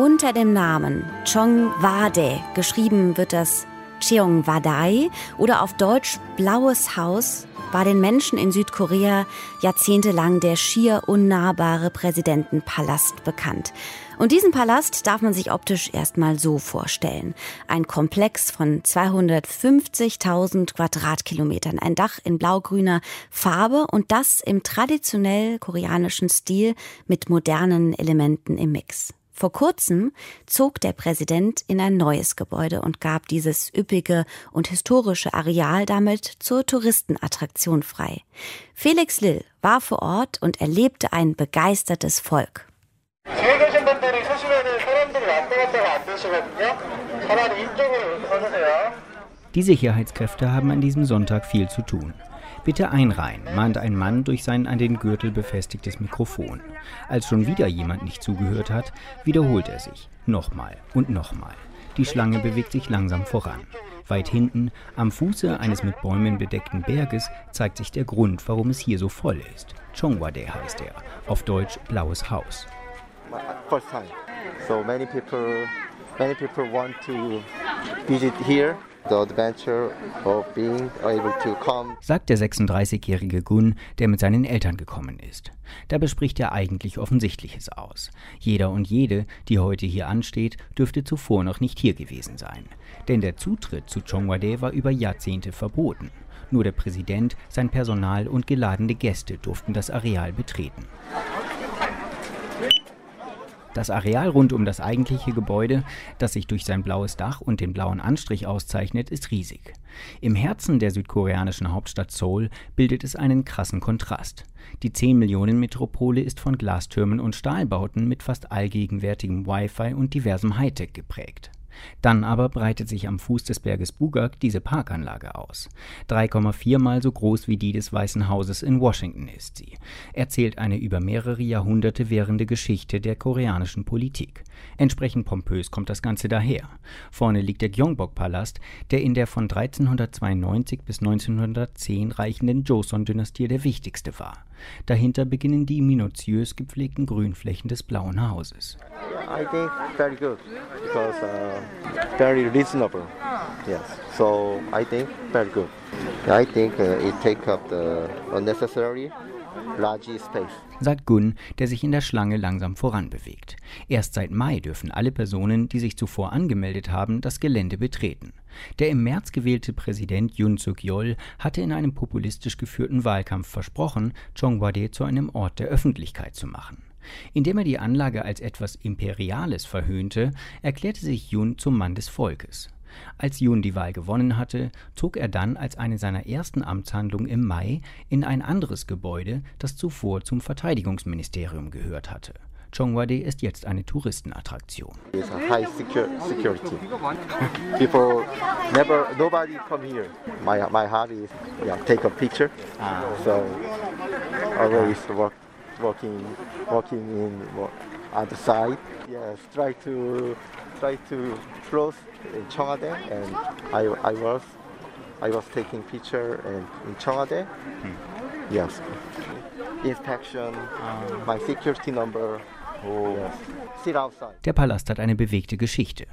Speaker 2: Unter dem Namen Chongwade, geschrieben wird das Cheongwadai oder auf Deutsch Blaues Haus, war den Menschen in Südkorea jahrzehntelang der schier unnahbare Präsidentenpalast bekannt. Und diesen Palast darf man sich optisch erstmal so vorstellen. Ein Komplex von 250.000 Quadratkilometern, ein Dach in blaugrüner Farbe und das im traditionell koreanischen Stil mit modernen Elementen im Mix. Vor kurzem zog der Präsident in ein neues Gebäude und gab dieses üppige und historische Areal damit zur Touristenattraktion frei. Felix Lill war vor Ort und erlebte ein begeistertes Volk.
Speaker 11: Die Sicherheitskräfte haben an diesem Sonntag viel zu tun. Bitte einreihen, mahnt ein Mann durch sein an den Gürtel befestigtes Mikrofon. Als schon wieder jemand nicht zugehört hat, wiederholt er sich. Nochmal und nochmal. Die Schlange bewegt sich langsam voran. Weit hinten, am Fuße eines mit Bäumen bedeckten Berges, zeigt sich der Grund, warum es hier so voll ist. Chongwade heißt er, auf Deutsch Blaues Haus.
Speaker 12: First time. So many people, many people want to visit here
Speaker 11: sagt der 36-jährige Gun, der mit seinen Eltern gekommen ist. Dabei spricht er eigentlich Offensichtliches aus. Jeder und jede, die heute hier ansteht, dürfte zuvor noch nicht hier gewesen sein. Denn der Zutritt zu Chongwade war über Jahrzehnte verboten. Nur der Präsident, sein Personal und geladene Gäste durften das Areal betreten. Das Areal rund um das eigentliche Gebäude, das sich durch sein blaues Dach und den blauen Anstrich auszeichnet, ist riesig. Im Herzen der südkoreanischen Hauptstadt Seoul bildet es einen krassen Kontrast. Die 10 Millionen Metropole ist von Glastürmen und Stahlbauten mit fast allgegenwärtigem Wi-Fi und diversem Hightech geprägt. Dann aber breitet sich am Fuß des Berges Bugak diese Parkanlage aus. 3,4 mal so groß wie die des Weißen Hauses in Washington ist sie. Erzählt eine über mehrere Jahrhunderte währende Geschichte der koreanischen Politik. Entsprechend pompös kommt das Ganze daher. Vorne liegt der Gyeongbok-Palast, der in der von 1392 bis 1910 reichenden Joseon-Dynastie der wichtigste war. Dahinter beginnen die minutiös gepflegten Grünflächen des Blauen Hauses.
Speaker 12: I think very good because uh, very reasonable. Yes, so I think very good. I think uh, it take up the unnecessary large space
Speaker 11: sagt Gun, der sich in der Schlange langsam voranbewegt. Erst seit Mai dürfen alle Personen, die sich zuvor angemeldet haben, das Gelände betreten. Der im März gewählte Präsident Yoon Suk-yeol hatte in einem populistisch geführten Wahlkampf versprochen, Chongwade zu einem Ort der Öffentlichkeit zu machen. Indem er die Anlage als etwas Imperiales verhöhnte, erklärte sich Yoon zum Mann des Volkes. Als Yoon die Wahl gewonnen hatte, zog er dann als eine seiner ersten Amtshandlungen im Mai in ein anderes Gebäude, das zuvor zum Verteidigungsministerium gehört hatte. Chongwade ist jetzt eine Touristenattraktion.
Speaker 12: high security. People never, nobody come here. My, my heart is, yeah, take a picture. Ah. So always work, walking, walking in other side. Yes, try to, try to close in Chongade, and I, I was I was taking picture in, in Chongade. Hmm. Yes. Inspection, um, my security number. Oh.
Speaker 11: Der Palast hat eine bewegte Geschichte.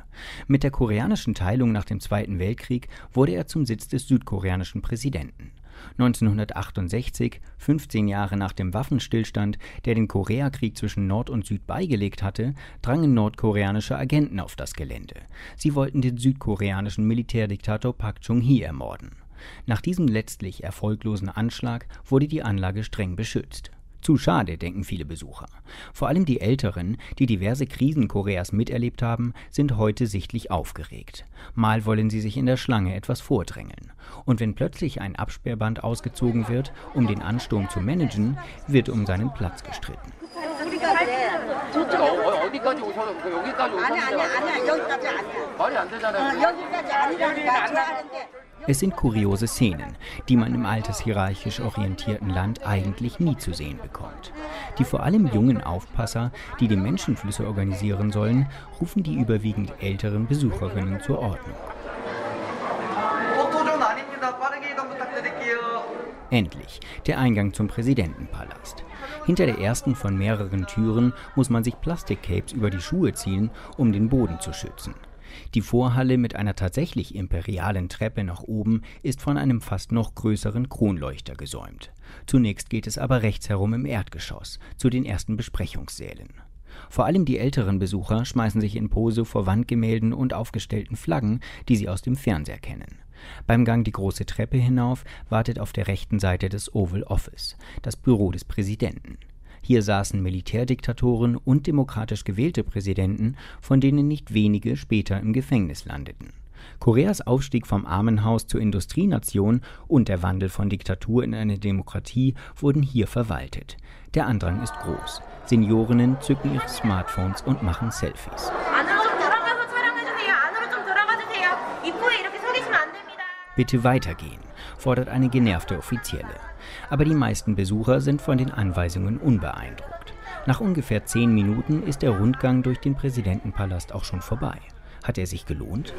Speaker 11: Mit der koreanischen Teilung nach dem Zweiten Weltkrieg wurde er zum Sitz des südkoreanischen Präsidenten. 1968, 15 Jahre nach dem Waffenstillstand, der den Koreakrieg zwischen Nord und Süd beigelegt hatte, drangen nordkoreanische Agenten auf das Gelände. Sie wollten den südkoreanischen Militärdiktator Park Chung-hee ermorden. Nach diesem letztlich erfolglosen Anschlag wurde die Anlage streng beschützt. Zu schade, denken viele Besucher. Vor allem die Älteren, die diverse Krisen Koreas miterlebt haben, sind heute sichtlich aufgeregt. Mal wollen sie sich in der Schlange etwas vordrängeln. Und wenn plötzlich ein Absperrband ausgezogen wird, um den Ansturm zu managen, wird um seinen Platz gestritten. Es sind kuriose Szenen, die man im altershierarchisch orientierten Land eigentlich nie zu sehen bekommt. Die vor allem jungen Aufpasser, die die Menschenflüsse organisieren sollen, rufen die überwiegend älteren Besucherinnen zur Ordnung. Endlich, der Eingang zum Präsidentenpalast. Hinter der ersten von mehreren Türen muss man sich Plastikcapes über die Schuhe ziehen, um den Boden zu schützen. Die Vorhalle mit einer tatsächlich imperialen Treppe nach oben ist von einem fast noch größeren Kronleuchter gesäumt. Zunächst geht es aber rechts herum im Erdgeschoss zu den ersten Besprechungssälen. Vor allem die älteren Besucher schmeißen sich in Pose vor Wandgemälden und aufgestellten Flaggen, die sie aus dem Fernseher kennen. Beim Gang die große Treppe hinauf wartet auf der rechten Seite das Oval Office, das Büro des Präsidenten. Hier saßen Militärdiktatoren und demokratisch gewählte Präsidenten, von denen nicht wenige später im Gefängnis landeten. Koreas Aufstieg vom Armenhaus zur Industrienation und der Wandel von Diktatur in eine Demokratie wurden hier verwaltet. Der Andrang ist groß. Seniorinnen zücken ihre Smartphones und machen Selfies. Bitte weitergehen, fordert eine genervte Offizielle aber die meisten Besucher sind von den Anweisungen unbeeindruckt. Nach ungefähr zehn Minuten ist der Rundgang durch den Präsidentenpalast auch schon vorbei. Hat er sich gelohnt?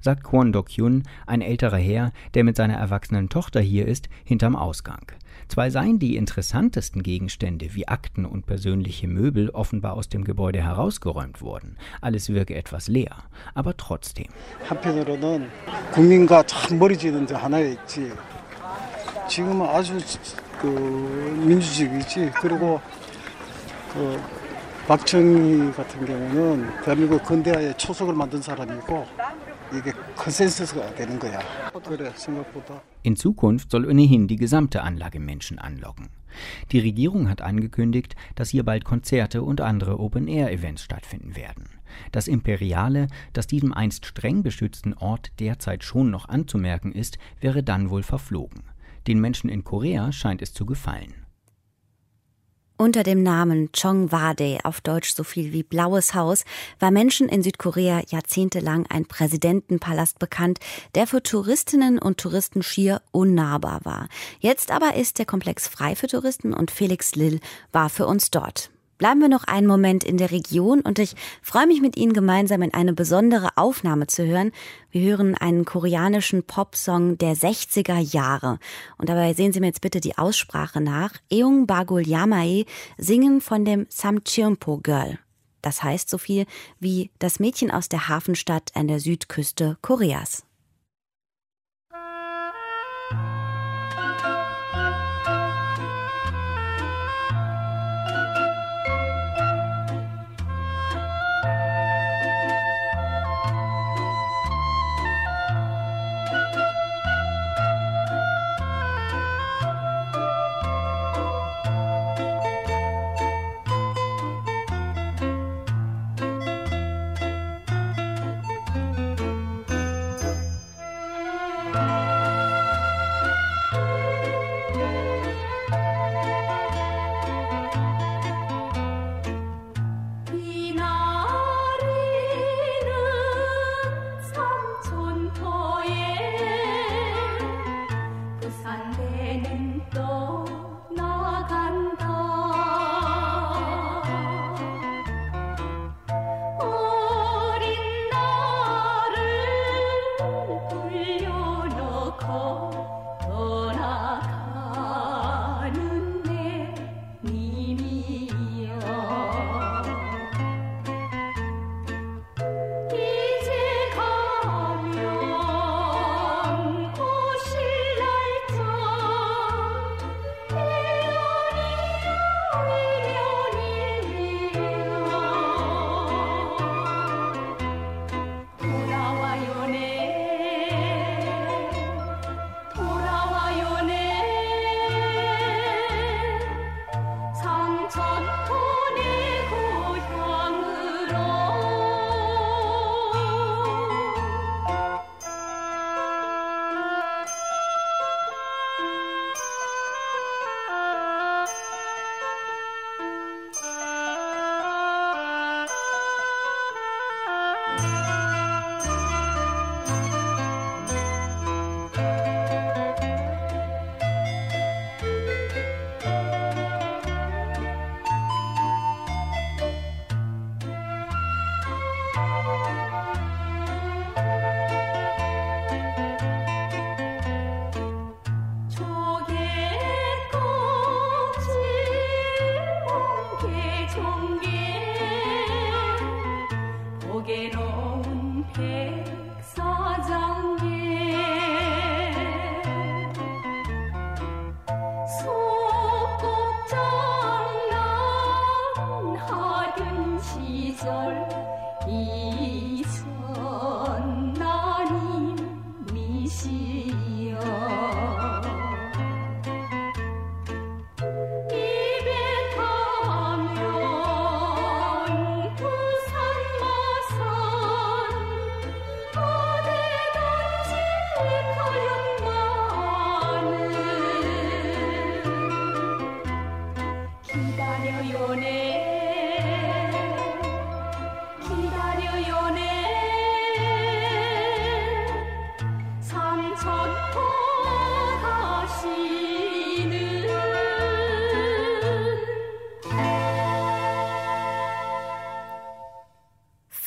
Speaker 11: Sagt Kwon Dok-hyun, ein älterer Herr, der mit seiner erwachsenen Tochter hier ist, hinterm Ausgang. Zwar seien die interessantesten Gegenstände wie Akten und persönliche Möbel offenbar aus dem Gebäude herausgeräumt worden, alles wirke etwas leer, aber trotzdem.
Speaker 13: 한편으로는 국민과 참 멀어지는 데 하나 있지. 지금은 아주 그 민주주의지. 그리고 그 박정희 같은 경우는 대한민국 근대화의 초석을 만든 사람이고
Speaker 11: in Zukunft soll ohnehin die gesamte Anlage Menschen anlocken. Die Regierung hat angekündigt, dass hier bald Konzerte und andere Open-Air-Events stattfinden werden. Das Imperiale, das diesem einst streng beschützten Ort derzeit schon noch anzumerken ist, wäre dann wohl verflogen. Den Menschen in Korea scheint es zu gefallen.
Speaker 2: Unter dem Namen Chongwade, auf Deutsch so viel wie Blaues Haus, war Menschen in Südkorea jahrzehntelang ein Präsidentenpalast bekannt, der für Touristinnen und Touristen schier unnahbar war. Jetzt aber ist der Komplex frei für Touristen und Felix Lill war für uns dort. Bleiben wir noch einen Moment in der Region und ich freue mich mit Ihnen gemeinsam in eine besondere Aufnahme zu hören. Wir hören einen koreanischen Popsong der 60er Jahre. Und dabei sehen Sie mir jetzt bitte die Aussprache nach. Eung Bagul Yamae singen von dem Samcheonpo Girl. Das heißt so viel wie das Mädchen aus der Hafenstadt an der Südküste Koreas.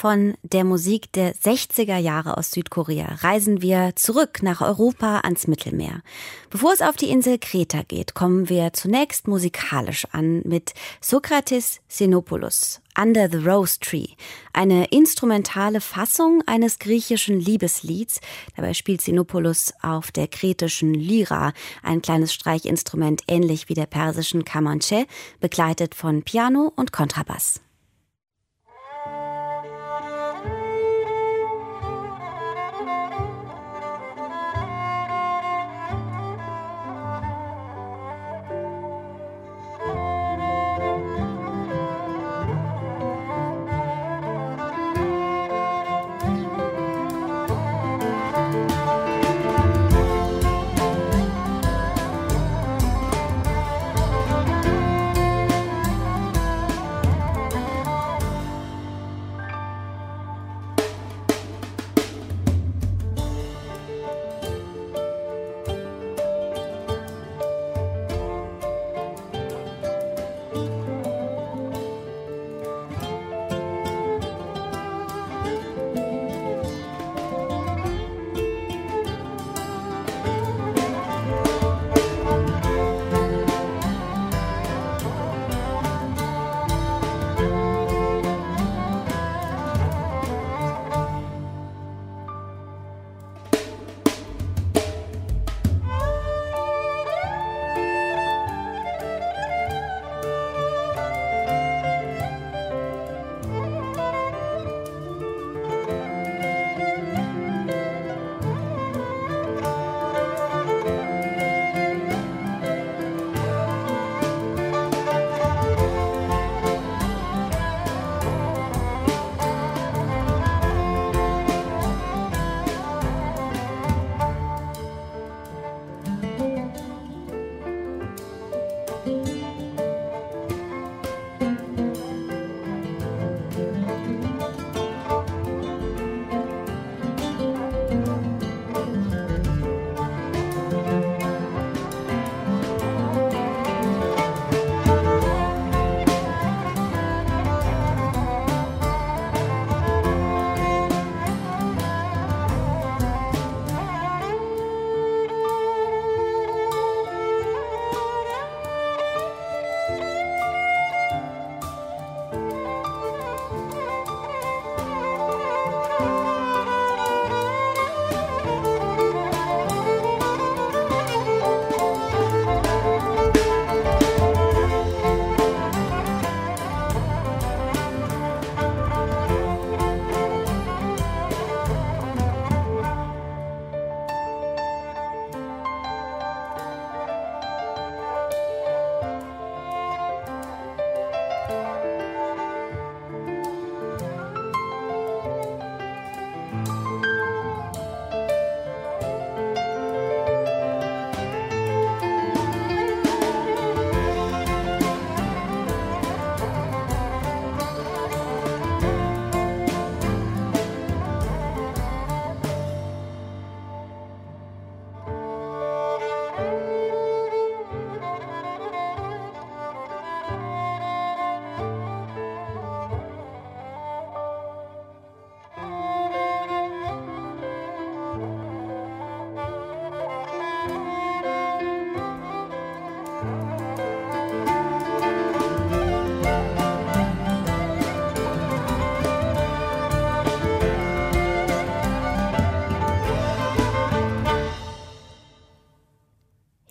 Speaker 2: Von der Musik der 60er Jahre aus Südkorea reisen wir zurück nach Europa ans Mittelmeer. Bevor es auf die Insel Kreta geht, kommen wir zunächst musikalisch an mit Sokrates Xenopoulos, Under the Rose Tree, eine instrumentale Fassung eines griechischen Liebeslieds. Dabei spielt Xenopoulos auf der kretischen Lyra, ein kleines Streichinstrument ähnlich wie der persischen Kamanche, begleitet von Piano und Kontrabass.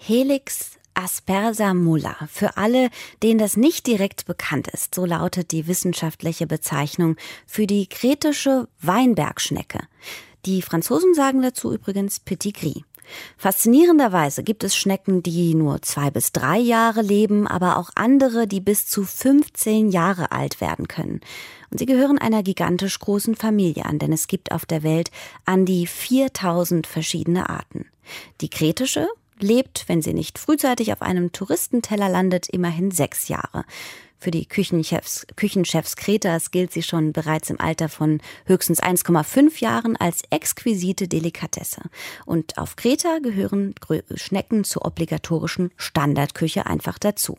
Speaker 2: Helix aspersamula. Für alle, denen das nicht direkt bekannt ist, so lautet die wissenschaftliche Bezeichnung für die kretische Weinbergschnecke. Die Franzosen sagen dazu übrigens Petit Gris. Faszinierenderweise gibt es Schnecken, die nur zwei bis drei Jahre leben, aber auch andere, die bis zu 15 Jahre alt werden können. Und sie gehören einer gigantisch großen Familie an, denn es gibt auf der Welt an die 4000 verschiedene Arten. Die kretische lebt, wenn sie nicht frühzeitig auf einem Touristenteller landet, immerhin sechs Jahre. Für die Küchenchefs, Küchenchefs Kretas gilt sie schon bereits im Alter von höchstens 1,5 Jahren als exquisite Delikatesse. Und auf Kreta gehören Schnecken zur obligatorischen Standardküche einfach dazu.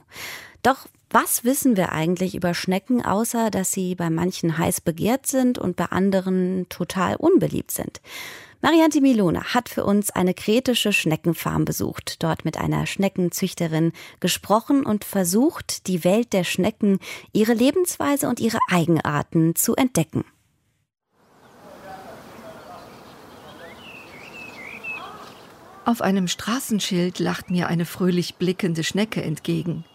Speaker 2: Doch Was wissen wir eigentlich über Schnecken, außer dass sie bei manchen heiß begehrt sind und bei anderen total unbeliebt sind? Marianne Milona hat für uns eine kretische Schneckenfarm besucht, dort mit einer Schneckenzüchterin gesprochen und versucht, die Welt der Schnecken, ihre Lebensweise und ihre Eigenarten zu entdecken.
Speaker 14: Auf einem Straßenschild lacht mir eine fröhlich blickende Schnecke entgegen.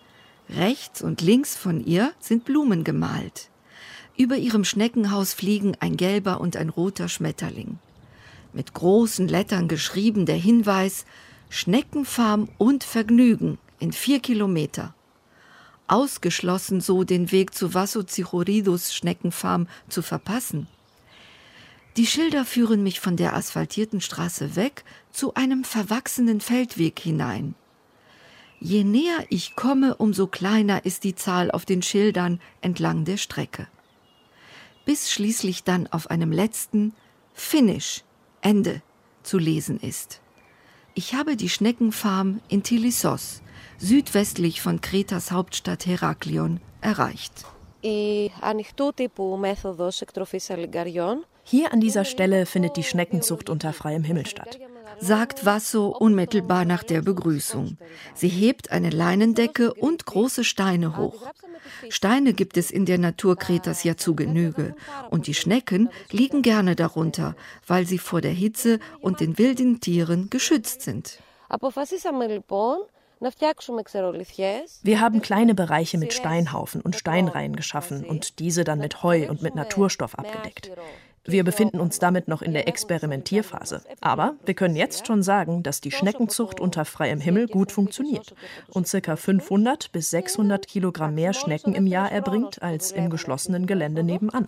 Speaker 14: Rechts und links von ihr sind Blumen gemalt. Über ihrem Schneckenhaus fliegen ein gelber und ein roter Schmetterling. Mit großen Lettern geschrieben der Hinweis Schneckenfarm und Vergnügen in vier Kilometer. Ausgeschlossen so den Weg zu Vassozichoridus Schneckenfarm zu verpassen. Die Schilder führen mich von der asphaltierten Straße weg zu einem verwachsenen Feldweg hinein. Je näher ich komme, umso kleiner ist die Zahl auf den Schildern entlang der Strecke. Bis schließlich dann auf einem letzten Finish, Ende zu lesen ist. Ich habe die Schneckenfarm in Tilissos, südwestlich von Kretas Hauptstadt Heraklion, erreicht.
Speaker 15: Hier an dieser Stelle findet die Schneckenzucht unter freiem Himmel statt.
Speaker 14: Sagt Vasso unmittelbar nach der Begrüßung. Sie hebt eine Leinendecke und große Steine hoch. Steine gibt es in der Natur Kretas ja zu Genüge. Und die Schnecken liegen gerne darunter, weil sie vor der Hitze und den wilden Tieren geschützt sind.
Speaker 15: Wir haben kleine Bereiche mit Steinhaufen und Steinreihen geschaffen und diese dann mit Heu und mit Naturstoff abgedeckt. Wir befinden uns damit noch in der Experimentierphase. Aber wir können jetzt schon sagen, dass die Schneckenzucht unter freiem Himmel gut funktioniert und ca. 500 bis 600 Kilogramm mehr Schnecken im Jahr erbringt als im geschlossenen Gelände nebenan.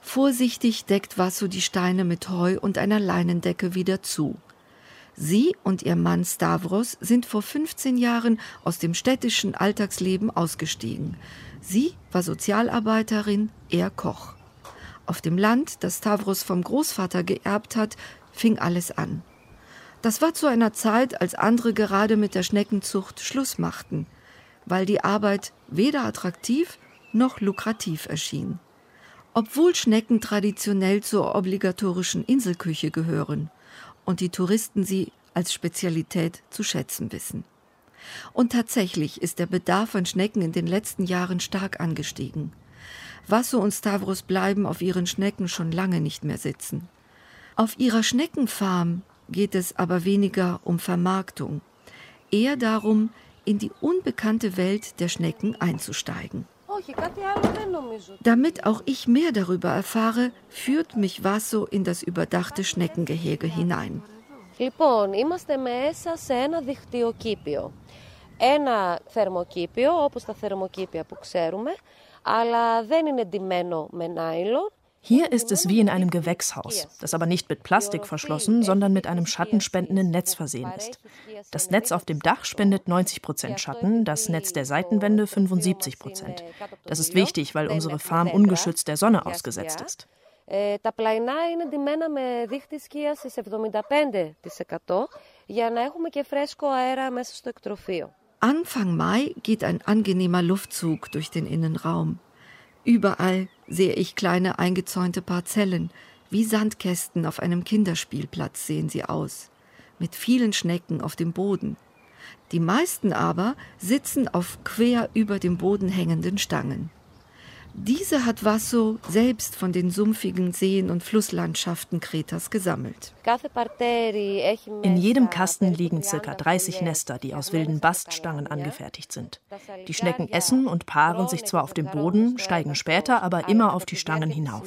Speaker 14: Vorsichtig deckt Vasso die Steine mit Heu und einer Leinendecke wieder zu. Sie und ihr Mann Stavros sind vor 15 Jahren aus dem städtischen Alltagsleben ausgestiegen. Sie war Sozialarbeiterin, er Koch. Auf dem Land, das Stavros vom Großvater geerbt hat, fing alles an. Das war zu einer Zeit, als andere gerade mit der Schneckenzucht Schluss machten, weil die Arbeit weder attraktiv noch lukrativ erschien. Obwohl Schnecken traditionell zur obligatorischen Inselküche gehören und die Touristen sie als Spezialität zu schätzen wissen. Und tatsächlich ist der Bedarf an Schnecken in den letzten Jahren stark angestiegen. Vasso und Stavros bleiben auf ihren Schnecken schon lange nicht mehr sitzen. Auf ihrer Schneckenfarm geht es aber weniger um Vermarktung, eher darum, in die unbekannte Welt der Schnecken einzusteigen. Damit auch ich mehr darüber erfahre, führt mich Vasso in das überdachte Schneckengehege hinein.
Speaker 16: Λοιπόν, είμαστε μέσα σε ένα δικτυοκήπιο. Ένα θερμοκήπιο, όπως τα θερμοκήπια που ξέρουμε, αλλά δεν είναι ντυμένο με νάιλον.
Speaker 15: Hier ist es wie in einem Gewächshaus, das aber nicht mit Plastik verschlossen, sondern mit einem schattenspendenden Netz versehen ist. Das Netz auf dem Dach spendet 90 Prozent Schatten, das Netz der Seitenwände 75 Prozent. Das ist wichtig, weil unsere Farm ungeschützt der Sonne ausgesetzt ist.
Speaker 16: Τα πλαϊνά είναι ντυμένα με δίχτυ σκίας 75% για να έχουμε και φρέσκο αέρα μέσα στο εκτροφείο.
Speaker 14: Anfang Mai geht ein angenehmer Luftzug durch den Innenraum. Überall sehe ich kleine eingezäunte Parzellen, wie Sandkästen auf einem Kinderspielplatz sehen sie aus, mit vielen Schnecken auf dem Boden. Die meisten aber sitzen auf quer über dem Boden hängenden Stangen. Diese hat Vasso selbst von den sumpfigen Seen und Flusslandschaften Kretas gesammelt.
Speaker 15: In jedem Kasten liegen ca. 30 Nester, die aus wilden Baststangen angefertigt sind. Die Schnecken essen und paaren sich zwar auf dem Boden, steigen später aber immer auf die Stangen hinauf.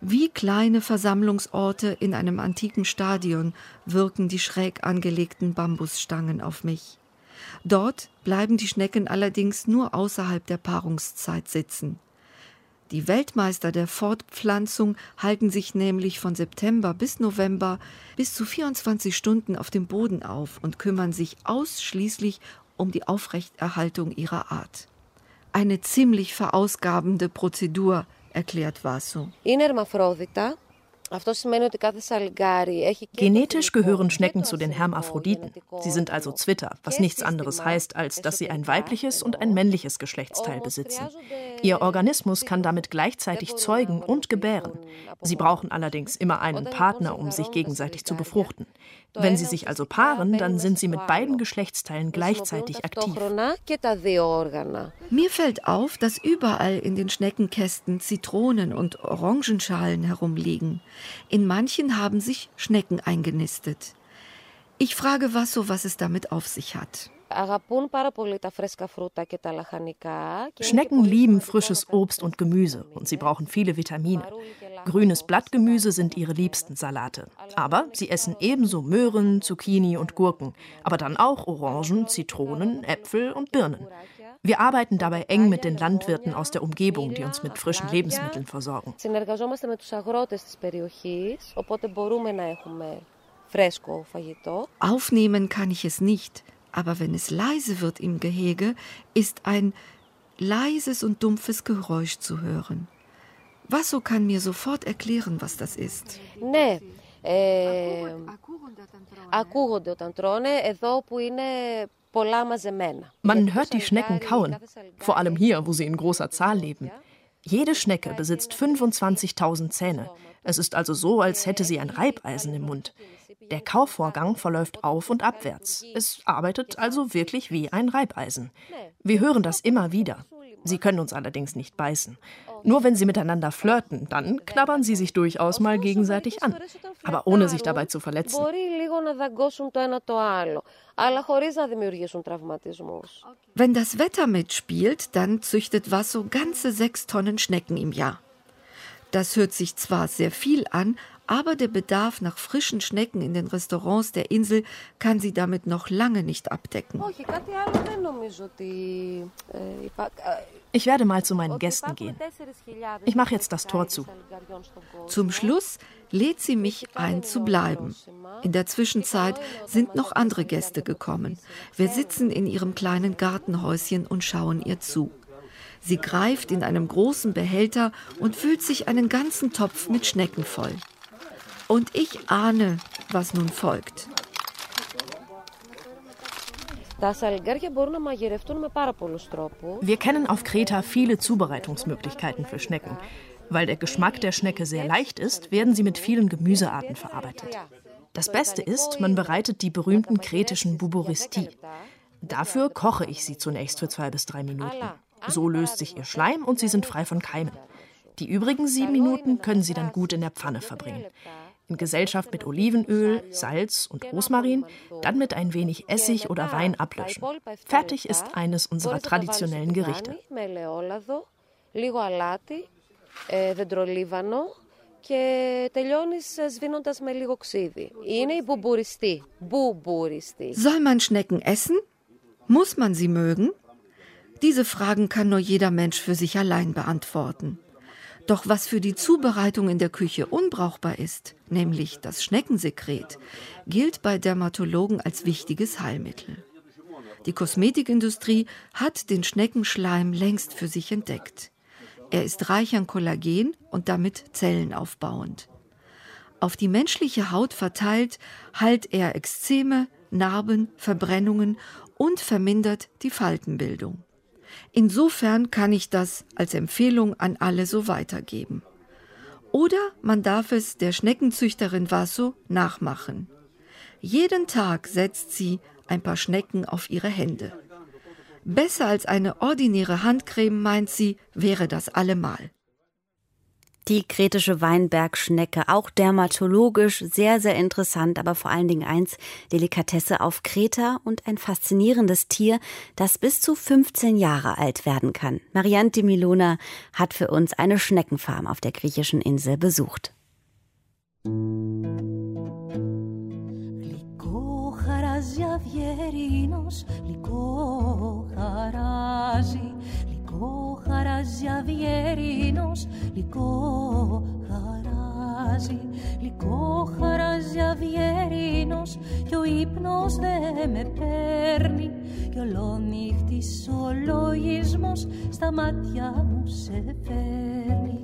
Speaker 14: Wie kleine Versammlungsorte in einem antiken Stadion wirken die schräg angelegten Bambusstangen auf mich. Dort bleiben die Schnecken allerdings nur außerhalb der Paarungszeit sitzen. Die Weltmeister der Fortpflanzung halten sich nämlich von September bis November bis zu 24 Stunden auf dem Boden auf und kümmern sich ausschließlich um die Aufrechterhaltung ihrer Art. Eine ziemlich verausgabende Prozedur, erklärt Vaso.
Speaker 15: Genetisch gehören Schnecken zu den Hermaphroditen. Sie sind also Zwitter, was nichts anderes heißt, als dass sie ein weibliches und ein männliches Geschlechtsteil besitzen. Ihr Organismus kann damit gleichzeitig zeugen und gebären. Sie brauchen allerdings immer einen Partner, um sich gegenseitig zu befruchten. Wenn sie sich also paaren, dann sind sie mit beiden Geschlechtsteilen gleichzeitig aktiv.
Speaker 14: Mir fällt auf, dass überall in den Schneckenkästen Zitronen und Orangenschalen herumliegen. In manchen haben sich Schnecken eingenistet. Ich frage Vasso, was es damit auf sich hat.
Speaker 15: Schnecken lieben frisches Obst und Gemüse. und sie brauchen viele Vitamine. Grünes Blattgemüse sind ihre liebsten Salate. Aber sie essen ebenso Möhren, Zucchini und Gurken, aber dann auch Orangen, Zitronen, Äpfel und Birnen. Wir arbeiten dabei eng mit den Landwirten aus der Umgebung, die uns mit frischen Lebensmitteln versorgen.
Speaker 14: Aufnehmen kann ich es nicht, aber wenn es leise wird im Gehege, ist ein leises und dumpfes Geräusch zu hören. Vasso kann mir sofort erklären, was das ist.
Speaker 16: Ναι, ε, ακούγονται όταν τρώνε εδώ που είναι πολλά μαζεμένα.
Speaker 15: Man hört die Schnecken kauen, vor allem hier, wo sie in großer Zahl leben. Jede Schnecke besitzt 25.000 Zähne. Es ist also so, als hätte sie ein Reibeisen im Mund. Der Kaufvorgang verläuft auf und abwärts. Es arbeitet also wirklich wie ein Reibeisen. Wir hören das immer wieder. Sie können uns allerdings nicht beißen. Nur wenn sie miteinander flirten, dann knabbern sie sich durchaus mal gegenseitig an, aber ohne sich dabei zu verletzen.
Speaker 14: Wenn das Wetter mitspielt, dann züchtet Vasso ganze sechs Tonnen Schnecken im Jahr. Das hört sich zwar sehr viel an, aber der Bedarf nach frischen Schnecken in den Restaurants der Insel kann sie damit noch lange nicht abdecken.
Speaker 15: Ich werde mal zu meinen Gästen gehen. Ich mache jetzt das Tor zu.
Speaker 14: Zum Schluss lädt sie mich ein zu bleiben. In der Zwischenzeit sind noch andere Gäste gekommen. Wir sitzen in ihrem kleinen Gartenhäuschen und schauen ihr zu. Sie greift in einem großen Behälter und füllt sich einen ganzen Topf mit Schnecken voll. Und ich ahne, was nun folgt.
Speaker 15: Wir kennen auf Kreta viele Zubereitungsmöglichkeiten für Schnecken. Weil der Geschmack der Schnecke sehr leicht ist, werden sie mit vielen Gemüsearten verarbeitet. Das Beste ist, man bereitet die berühmten kretischen Buburisti. Dafür koche ich sie zunächst für zwei bis drei Minuten. So löst sich ihr Schleim und sie sind frei von Keimen. Die übrigen sieben Minuten können Sie dann gut in der Pfanne verbringen in Gesellschaft mit Olivenöl, Salz und Rosmarin, dann mit ein wenig Essig oder Wein ablöschen. Fertig ist eines unserer traditionellen Gerichte.
Speaker 14: Soll man Schnecken essen? Muss man sie mögen? Diese Fragen kann nur jeder Mensch für sich allein beantworten. Doch was für die Zubereitung in der Küche unbrauchbar ist, nämlich das Schneckensekret, gilt bei Dermatologen als wichtiges Heilmittel. Die Kosmetikindustrie hat den Schneckenschleim längst für sich entdeckt. Er ist reich an Kollagen und damit zellenaufbauend. Auf die menschliche Haut verteilt heilt er Ekzeme, Narben, Verbrennungen und vermindert die Faltenbildung. Insofern kann ich das als Empfehlung an alle so weitergeben. Oder man darf es der Schneckenzüchterin Vasso nachmachen. Jeden Tag setzt sie ein paar Schnecken auf ihre Hände. Besser als eine ordinäre Handcreme, meint sie, wäre das allemal
Speaker 2: Die kretische Weinbergschnecke, auch dermatologisch sehr, sehr interessant, aber vor allen Dingen eins, Delikatesse auf Kreta und ein faszinierendes Tier, das bis zu 15 Jahre alt werden kann. Marianne Milona hat für uns eine Schneckenfarm auf der griechischen Insel besucht. Liko Λυκό χαράζει αβιερίνος, λυκό χαράζει, λυκό χαράζει αβιερίνος κι ο ύπνος δε με παίρνει κι ολονύχτης ο λογισμός στα μάτια μου σε φέρνει.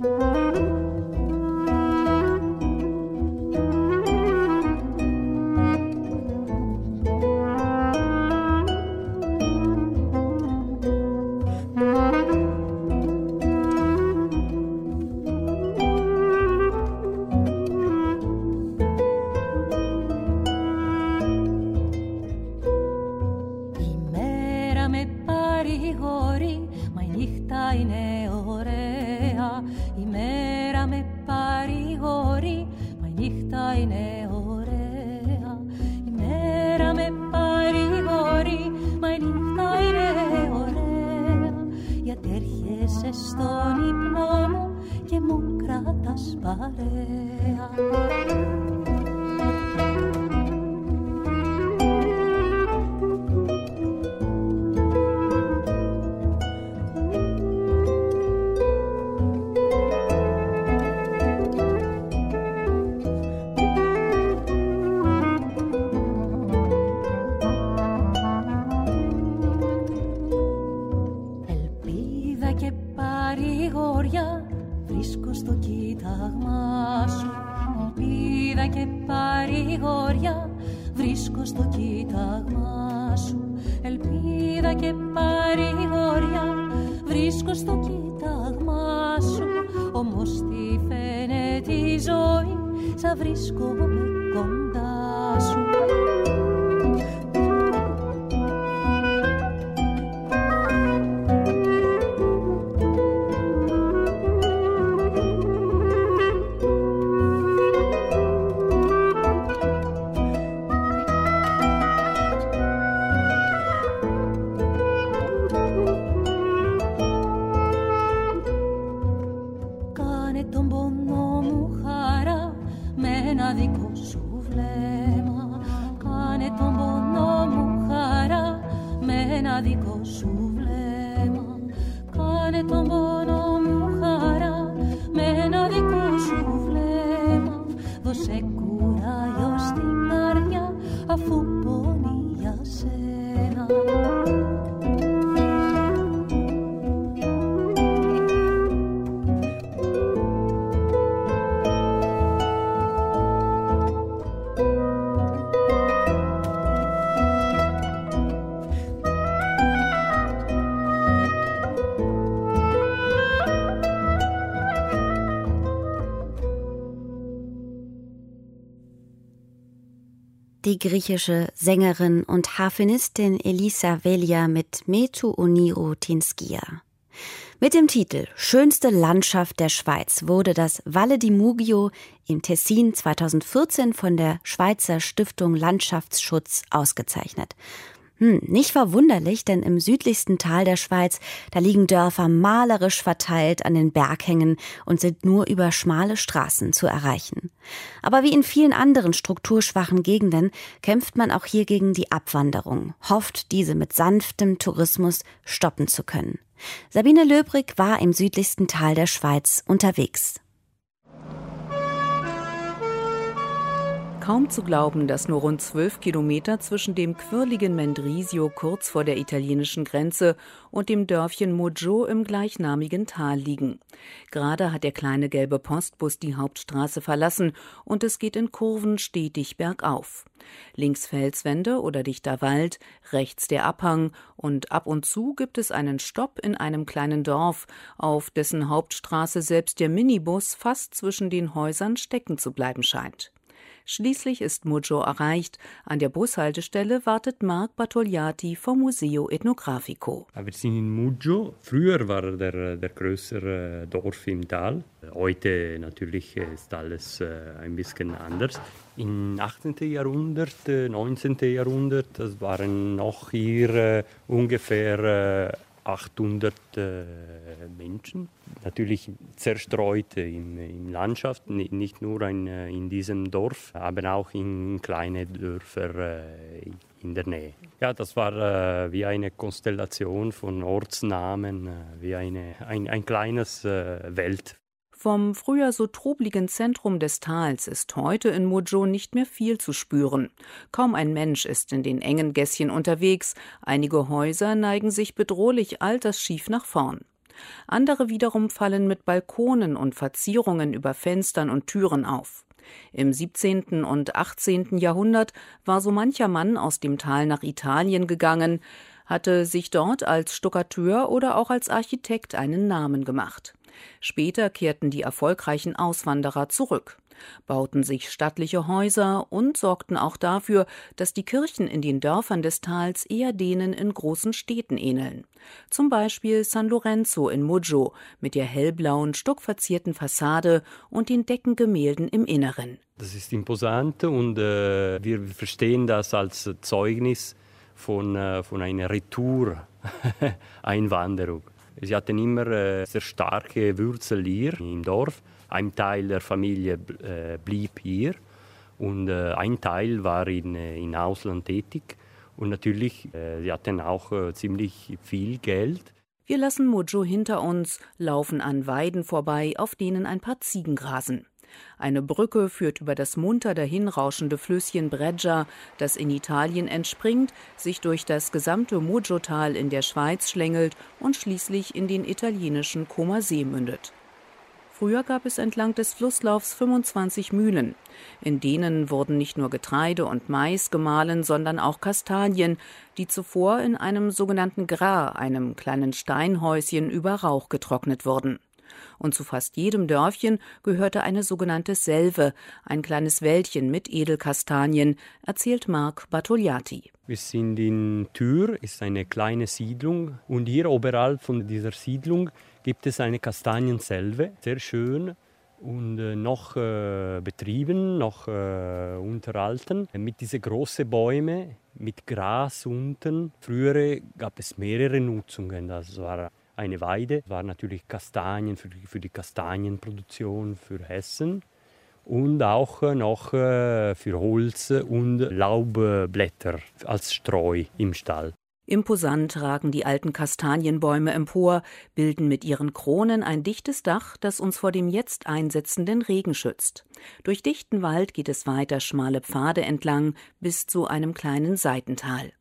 Speaker 17: parea και παρηγοριά βρίσκω στο κοίταγμά σου. Ελπίδα και παρηγοριά βρίσκω στο κοίταγμά σου. Όμως τι φαίνεται η ζωή σα βρίσκω με κοντά σου.
Speaker 2: Die griechische Sängerin und Harfenistin Elisa Velia mit Metu Oniro Tinskia. Mit dem Titel Schönste Landschaft der Schweiz wurde das Valle di Mugio im Tessin 2014 von der Schweizer Stiftung Landschaftsschutz ausgezeichnet. Hm, nicht verwunderlich, denn im südlichsten Tal der Schweiz, da liegen Dörfer malerisch verteilt an den Berghängen und sind nur über schmale Straßen zu erreichen. Aber wie in vielen anderen strukturschwachen Gegenden kämpft man auch hier gegen die Abwanderung, hofft, diese mit sanftem Tourismus stoppen zu können. Sabine Löbrig war im südlichsten Tal der Schweiz unterwegs.
Speaker 18: Kaum zu glauben, dass nur rund zwölf Kilometer zwischen dem quirligen Mendrisio kurz vor der italienischen Grenze und dem Dörfchen Moggio im gleichnamigen Tal liegen. Gerade hat der kleine gelbe Postbus die Hauptstraße verlassen und es geht in Kurven stetig bergauf. Links Felswände oder dichter Wald, rechts der Abhang und ab und zu gibt es einen Stopp in einem kleinen Dorf, auf dessen Hauptstraße selbst der Minibus fast zwischen den Häusern stecken zu bleiben scheint. Schließlich ist Muggio erreicht. An der Bushaltestelle wartet Marc Bartogliati vom Museo Etnografico.
Speaker 19: Wir sind in Muggio. Früher war der, der größere Dorf im Tal. Heute natürlich ist alles äh, ein bisschen anders. Im 18. Jahrhundert, 19. Äh, Jahrhundert, das waren noch hier äh, ungefähr 800 äh, Menschen, natürlich zerstreut in, in Landschaft, nicht nur in, äh, in diesem Dorf, aber auch in kleine Dörfer äh, in der Nähe. Ja, das war wie eine Konstellation von Ortsnamen, wie eine, ein, ein kleines Welt.
Speaker 18: Vom früher so trubligen Zentrum des Tals ist heute in Mojo nicht mehr viel zu spüren. Kaum ein Mensch ist in den engen Gässchen unterwegs, einige Häuser neigen sich bedrohlich altersschief nach vorn. Andere wiederum fallen mit Balkonen und Verzierungen über Fenstern und Türen auf. Im 17. und 18. Jahrhundert war so mancher Mann aus dem Tal nach Italien gegangen, hatte sich dort als Stuckateur oder auch als Architekt einen Namen gemacht. Später kehrten die erfolgreichen Auswanderer zurück, bauten sich stattliche Häuser und sorgten auch dafür, dass die Kirchen in den Dörfern des Tals eher denen in großen Städten ähneln. Zum Beispiel San Lorenzo in Muggio mit der hellblauen, stuckverzierten Fassade und den Deckengemälden im Inneren.
Speaker 19: Das ist imposant und äh, wir verstehen das als Zeugnis von, äh, von einer Retour-Einwanderung. Sie hatten immer äh, sehr starke Wurzel hier im Dorf. Ein Teil der Familie äh, blieb hier und äh, ein Teil war in, äh, in Ausland tätig. Und natürlich, äh, sie hatten auch äh, ziemlich viel Geld.
Speaker 18: Wir lassen Mojo hinter uns, laufen an Weiden vorbei, auf denen ein paar Ziegen grasen. Eine Brücke führt über das munter dahinrauschende Flüsschen Breggia, das in Italien entspringt, sich durch das gesamte Mojo-Tal in der Schweiz schlängelt und schließlich in den italienischen Comer mündet. Früher gab es entlang des Flusslaufs 25 Mühlen. In denen wurden nicht nur Getreide und Mais gemahlen, sondern auch Kastanien, die zuvor in einem sogenannten Gra, einem kleinen Steinhäuschen über Rauch getrocknet wurden. Und zu fast jedem Dörfchen gehörte eine sogenannte Selve, ein kleines Wäldchen mit Edelkastanien, erzählt Marc Bartoliati.
Speaker 19: Wir sind in Tür, ist eine kleine Siedlung und hier oberhalb von dieser Siedlung gibt es eine Kastanienselve, sehr schön und äh, noch äh, betrieben, noch äh, unterhalten, mit diesen großen Bäumen, mit Gras unten. Früher gab es mehrere Nutzungen. Das war eine Weide, war natürlich Kastanien für die, für die Kastanienproduktion für Hessen und auch äh, noch äh, für Holz und Laubblätter als Streu im Stall.
Speaker 18: Imposant ragen die alten Kastanienbäume empor, bilden mit ihren Kronen ein dichtes Dach, das uns vor dem jetzt einsetzenden Regen schützt. Durch dichten Wald geht es weiter schmale Pfade entlang bis zu einem kleinen Seitental.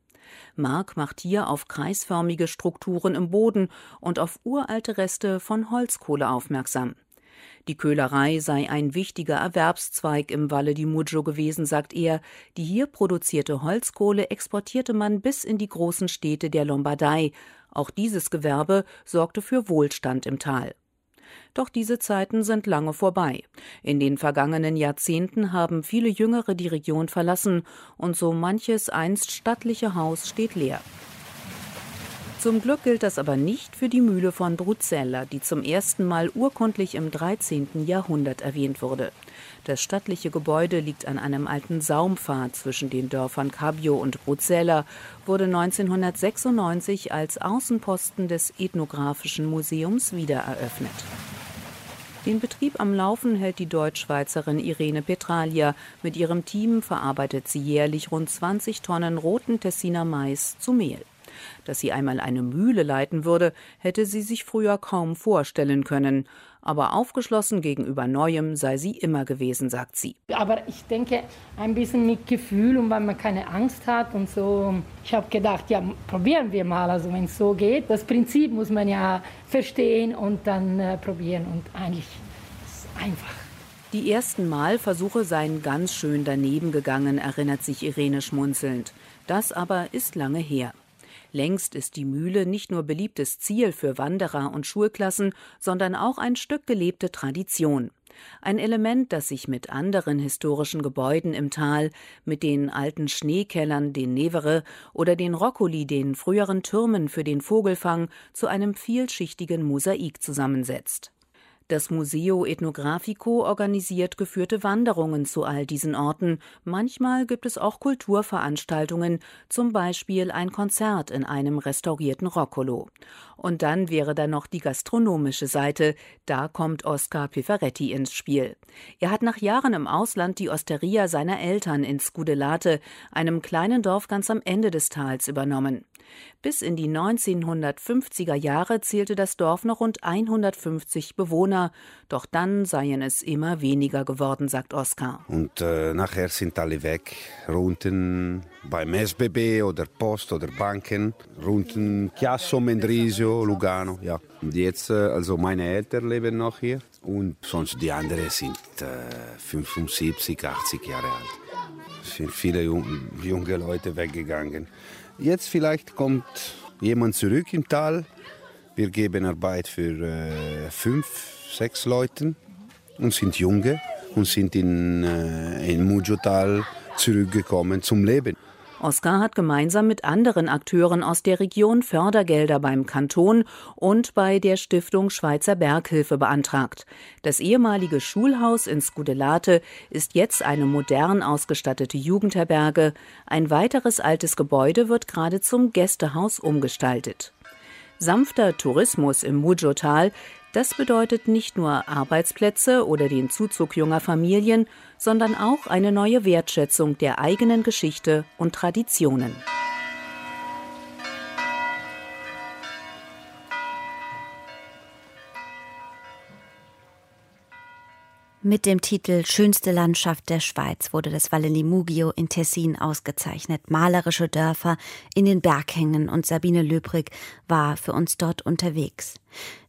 Speaker 18: Mark macht hier auf kreisförmige Strukturen im Boden und auf uralte Reste von Holzkohle aufmerksam. Die Köhlerei sei ein wichtiger Erwerbszweig im Valle di Muggio gewesen, sagt er. Die hier produzierte Holzkohle exportierte man bis in die großen Städte der Lombardei. Auch dieses Gewerbe sorgte für Wohlstand im Tal. Doch diese Zeiten sind lange vorbei. In den vergangenen Jahrzehnten haben viele Jüngere die Region verlassen und so manches einst stattliche Haus steht leer. Zum Glück gilt das aber nicht für die Mühle von Bruzzella, die zum ersten Mal urkundlich im 13. Jahrhundert erwähnt wurde. Das stattliche Gebäude liegt an einem alten Saumpfad zwischen den Dörfern Cabio und Bruzzella, wurde 1996 als Außenposten des Ethnographischen Museums wiedereröffnet. Den Betrieb am Laufen hält die Deutschschweizerin Irene Petralia. Mit ihrem Team verarbeitet sie jährlich rund 20 Tonnen roten Tessiner Mais zu Mehl. Dass sie einmal eine Mühle leiten würde, hätte sie sich früher kaum vorstellen können. Aber aufgeschlossen gegenüber Neuem sei sie immer gewesen, sagt sie.
Speaker 17: Aber ich denke, ein bisschen mit Gefühl und weil man keine Angst hat und so. Ich habe gedacht, ja, probieren wir mal, also wenn es so geht. Das Prinzip muss man ja verstehen und dann äh, probieren und eigentlich ist es einfach.
Speaker 18: Die ersten Malversuche seien ganz schön daneben gegangen, erinnert sich Irene schmunzelnd. Das aber ist lange her. Längst ist die Mühle nicht nur beliebtes Ziel für Wanderer und Schulklassen, sondern auch ein Stück gelebte Tradition. Ein Element, das sich mit anderen historischen Gebäuden im Tal, mit den alten Schneekellern, den Nevere oder den Roccoli, den früheren Türmen für den Vogelfang, zu einem vielschichtigen Mosaik zusammensetzt. Das Museo Ethnographico organisiert geführte Wanderungen zu all diesen Orten. Manchmal gibt es auch Kulturveranstaltungen, zum Beispiel ein Konzert in einem restaurierten Roccolo. Und dann wäre da noch die gastronomische Seite. Da kommt Oscar Pifaretti ins Spiel. Er hat nach Jahren im Ausland die Osteria seiner Eltern in Scudellate, einem kleinen Dorf ganz am Ende des Tals, übernommen. Bis in die 1950er Jahre zählte das Dorf noch rund 150 Bewohner, doch dann seien es immer weniger geworden, sagt Oskar.
Speaker 20: Und äh, nachher sind alle weg, unten beim SBB oder Post oder Banken, unten Chiasso, Mendrisio, Lugano, ja. Und jetzt, äh, also meine Eltern leben noch hier und sonst die anderen sind äh, 75, 80 Jahre alt. Es sind viele junge Leute weggegangen. Jetzt vielleicht kommt jemand zurück im Tal. Wir geben Arbeit für äh, fünf, sechs Leute und sind Junge und sind in, äh, in Mujotal zurückgekommen zum Leben.
Speaker 18: Oskar hat gemeinsam mit anderen Akteuren aus der Region Fördergelder beim Kanton und bei der Stiftung Schweizer Berghilfe beantragt. Das ehemalige Schulhaus in Skudellate ist jetzt eine modern ausgestattete Jugendherberge. Ein weiteres altes Gebäude wird gerade zum Gästehaus umgestaltet. Sanfter Tourismus im Mujotal Das bedeutet nicht nur Arbeitsplätze oder den Zuzug junger Familien, sondern auch eine neue Wertschätzung der eigenen Geschichte und Traditionen.
Speaker 21: Mit dem Titel Schönste Landschaft der Schweiz wurde das Valle Limugio in Tessin ausgezeichnet. Malerische Dörfer in den Berghängen und Sabine Löbrig war für uns dort unterwegs.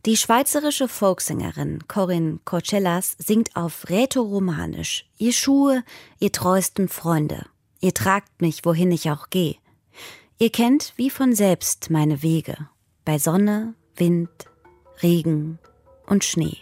Speaker 21: Die schweizerische Folksängerin Corinne Corcellas singt auf Rätoromanisch. Ihr Schuhe, ihr treuesten Freunde. Ihr tragt mich, wohin ich auch gehe. Ihr kennt wie von selbst meine Wege. Bei Sonne, Wind, Regen und Schnee.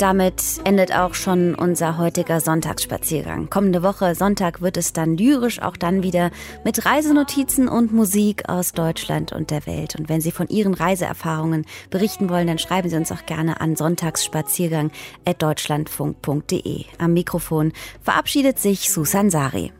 Speaker 2: Und damit endet auch schon unser heutiger Sonntagsspaziergang. Kommende Woche Sonntag wird es dann lyrisch, auch dann wieder mit Reisenotizen und Musik aus Deutschland und der Welt. Und wenn Sie von Ihren Reiseerfahrungen berichten wollen, dann schreiben Sie uns auch gerne an sonntagsspaziergang.deutschlandfunk.de. Am Mikrofon verabschiedet sich Susan Sari.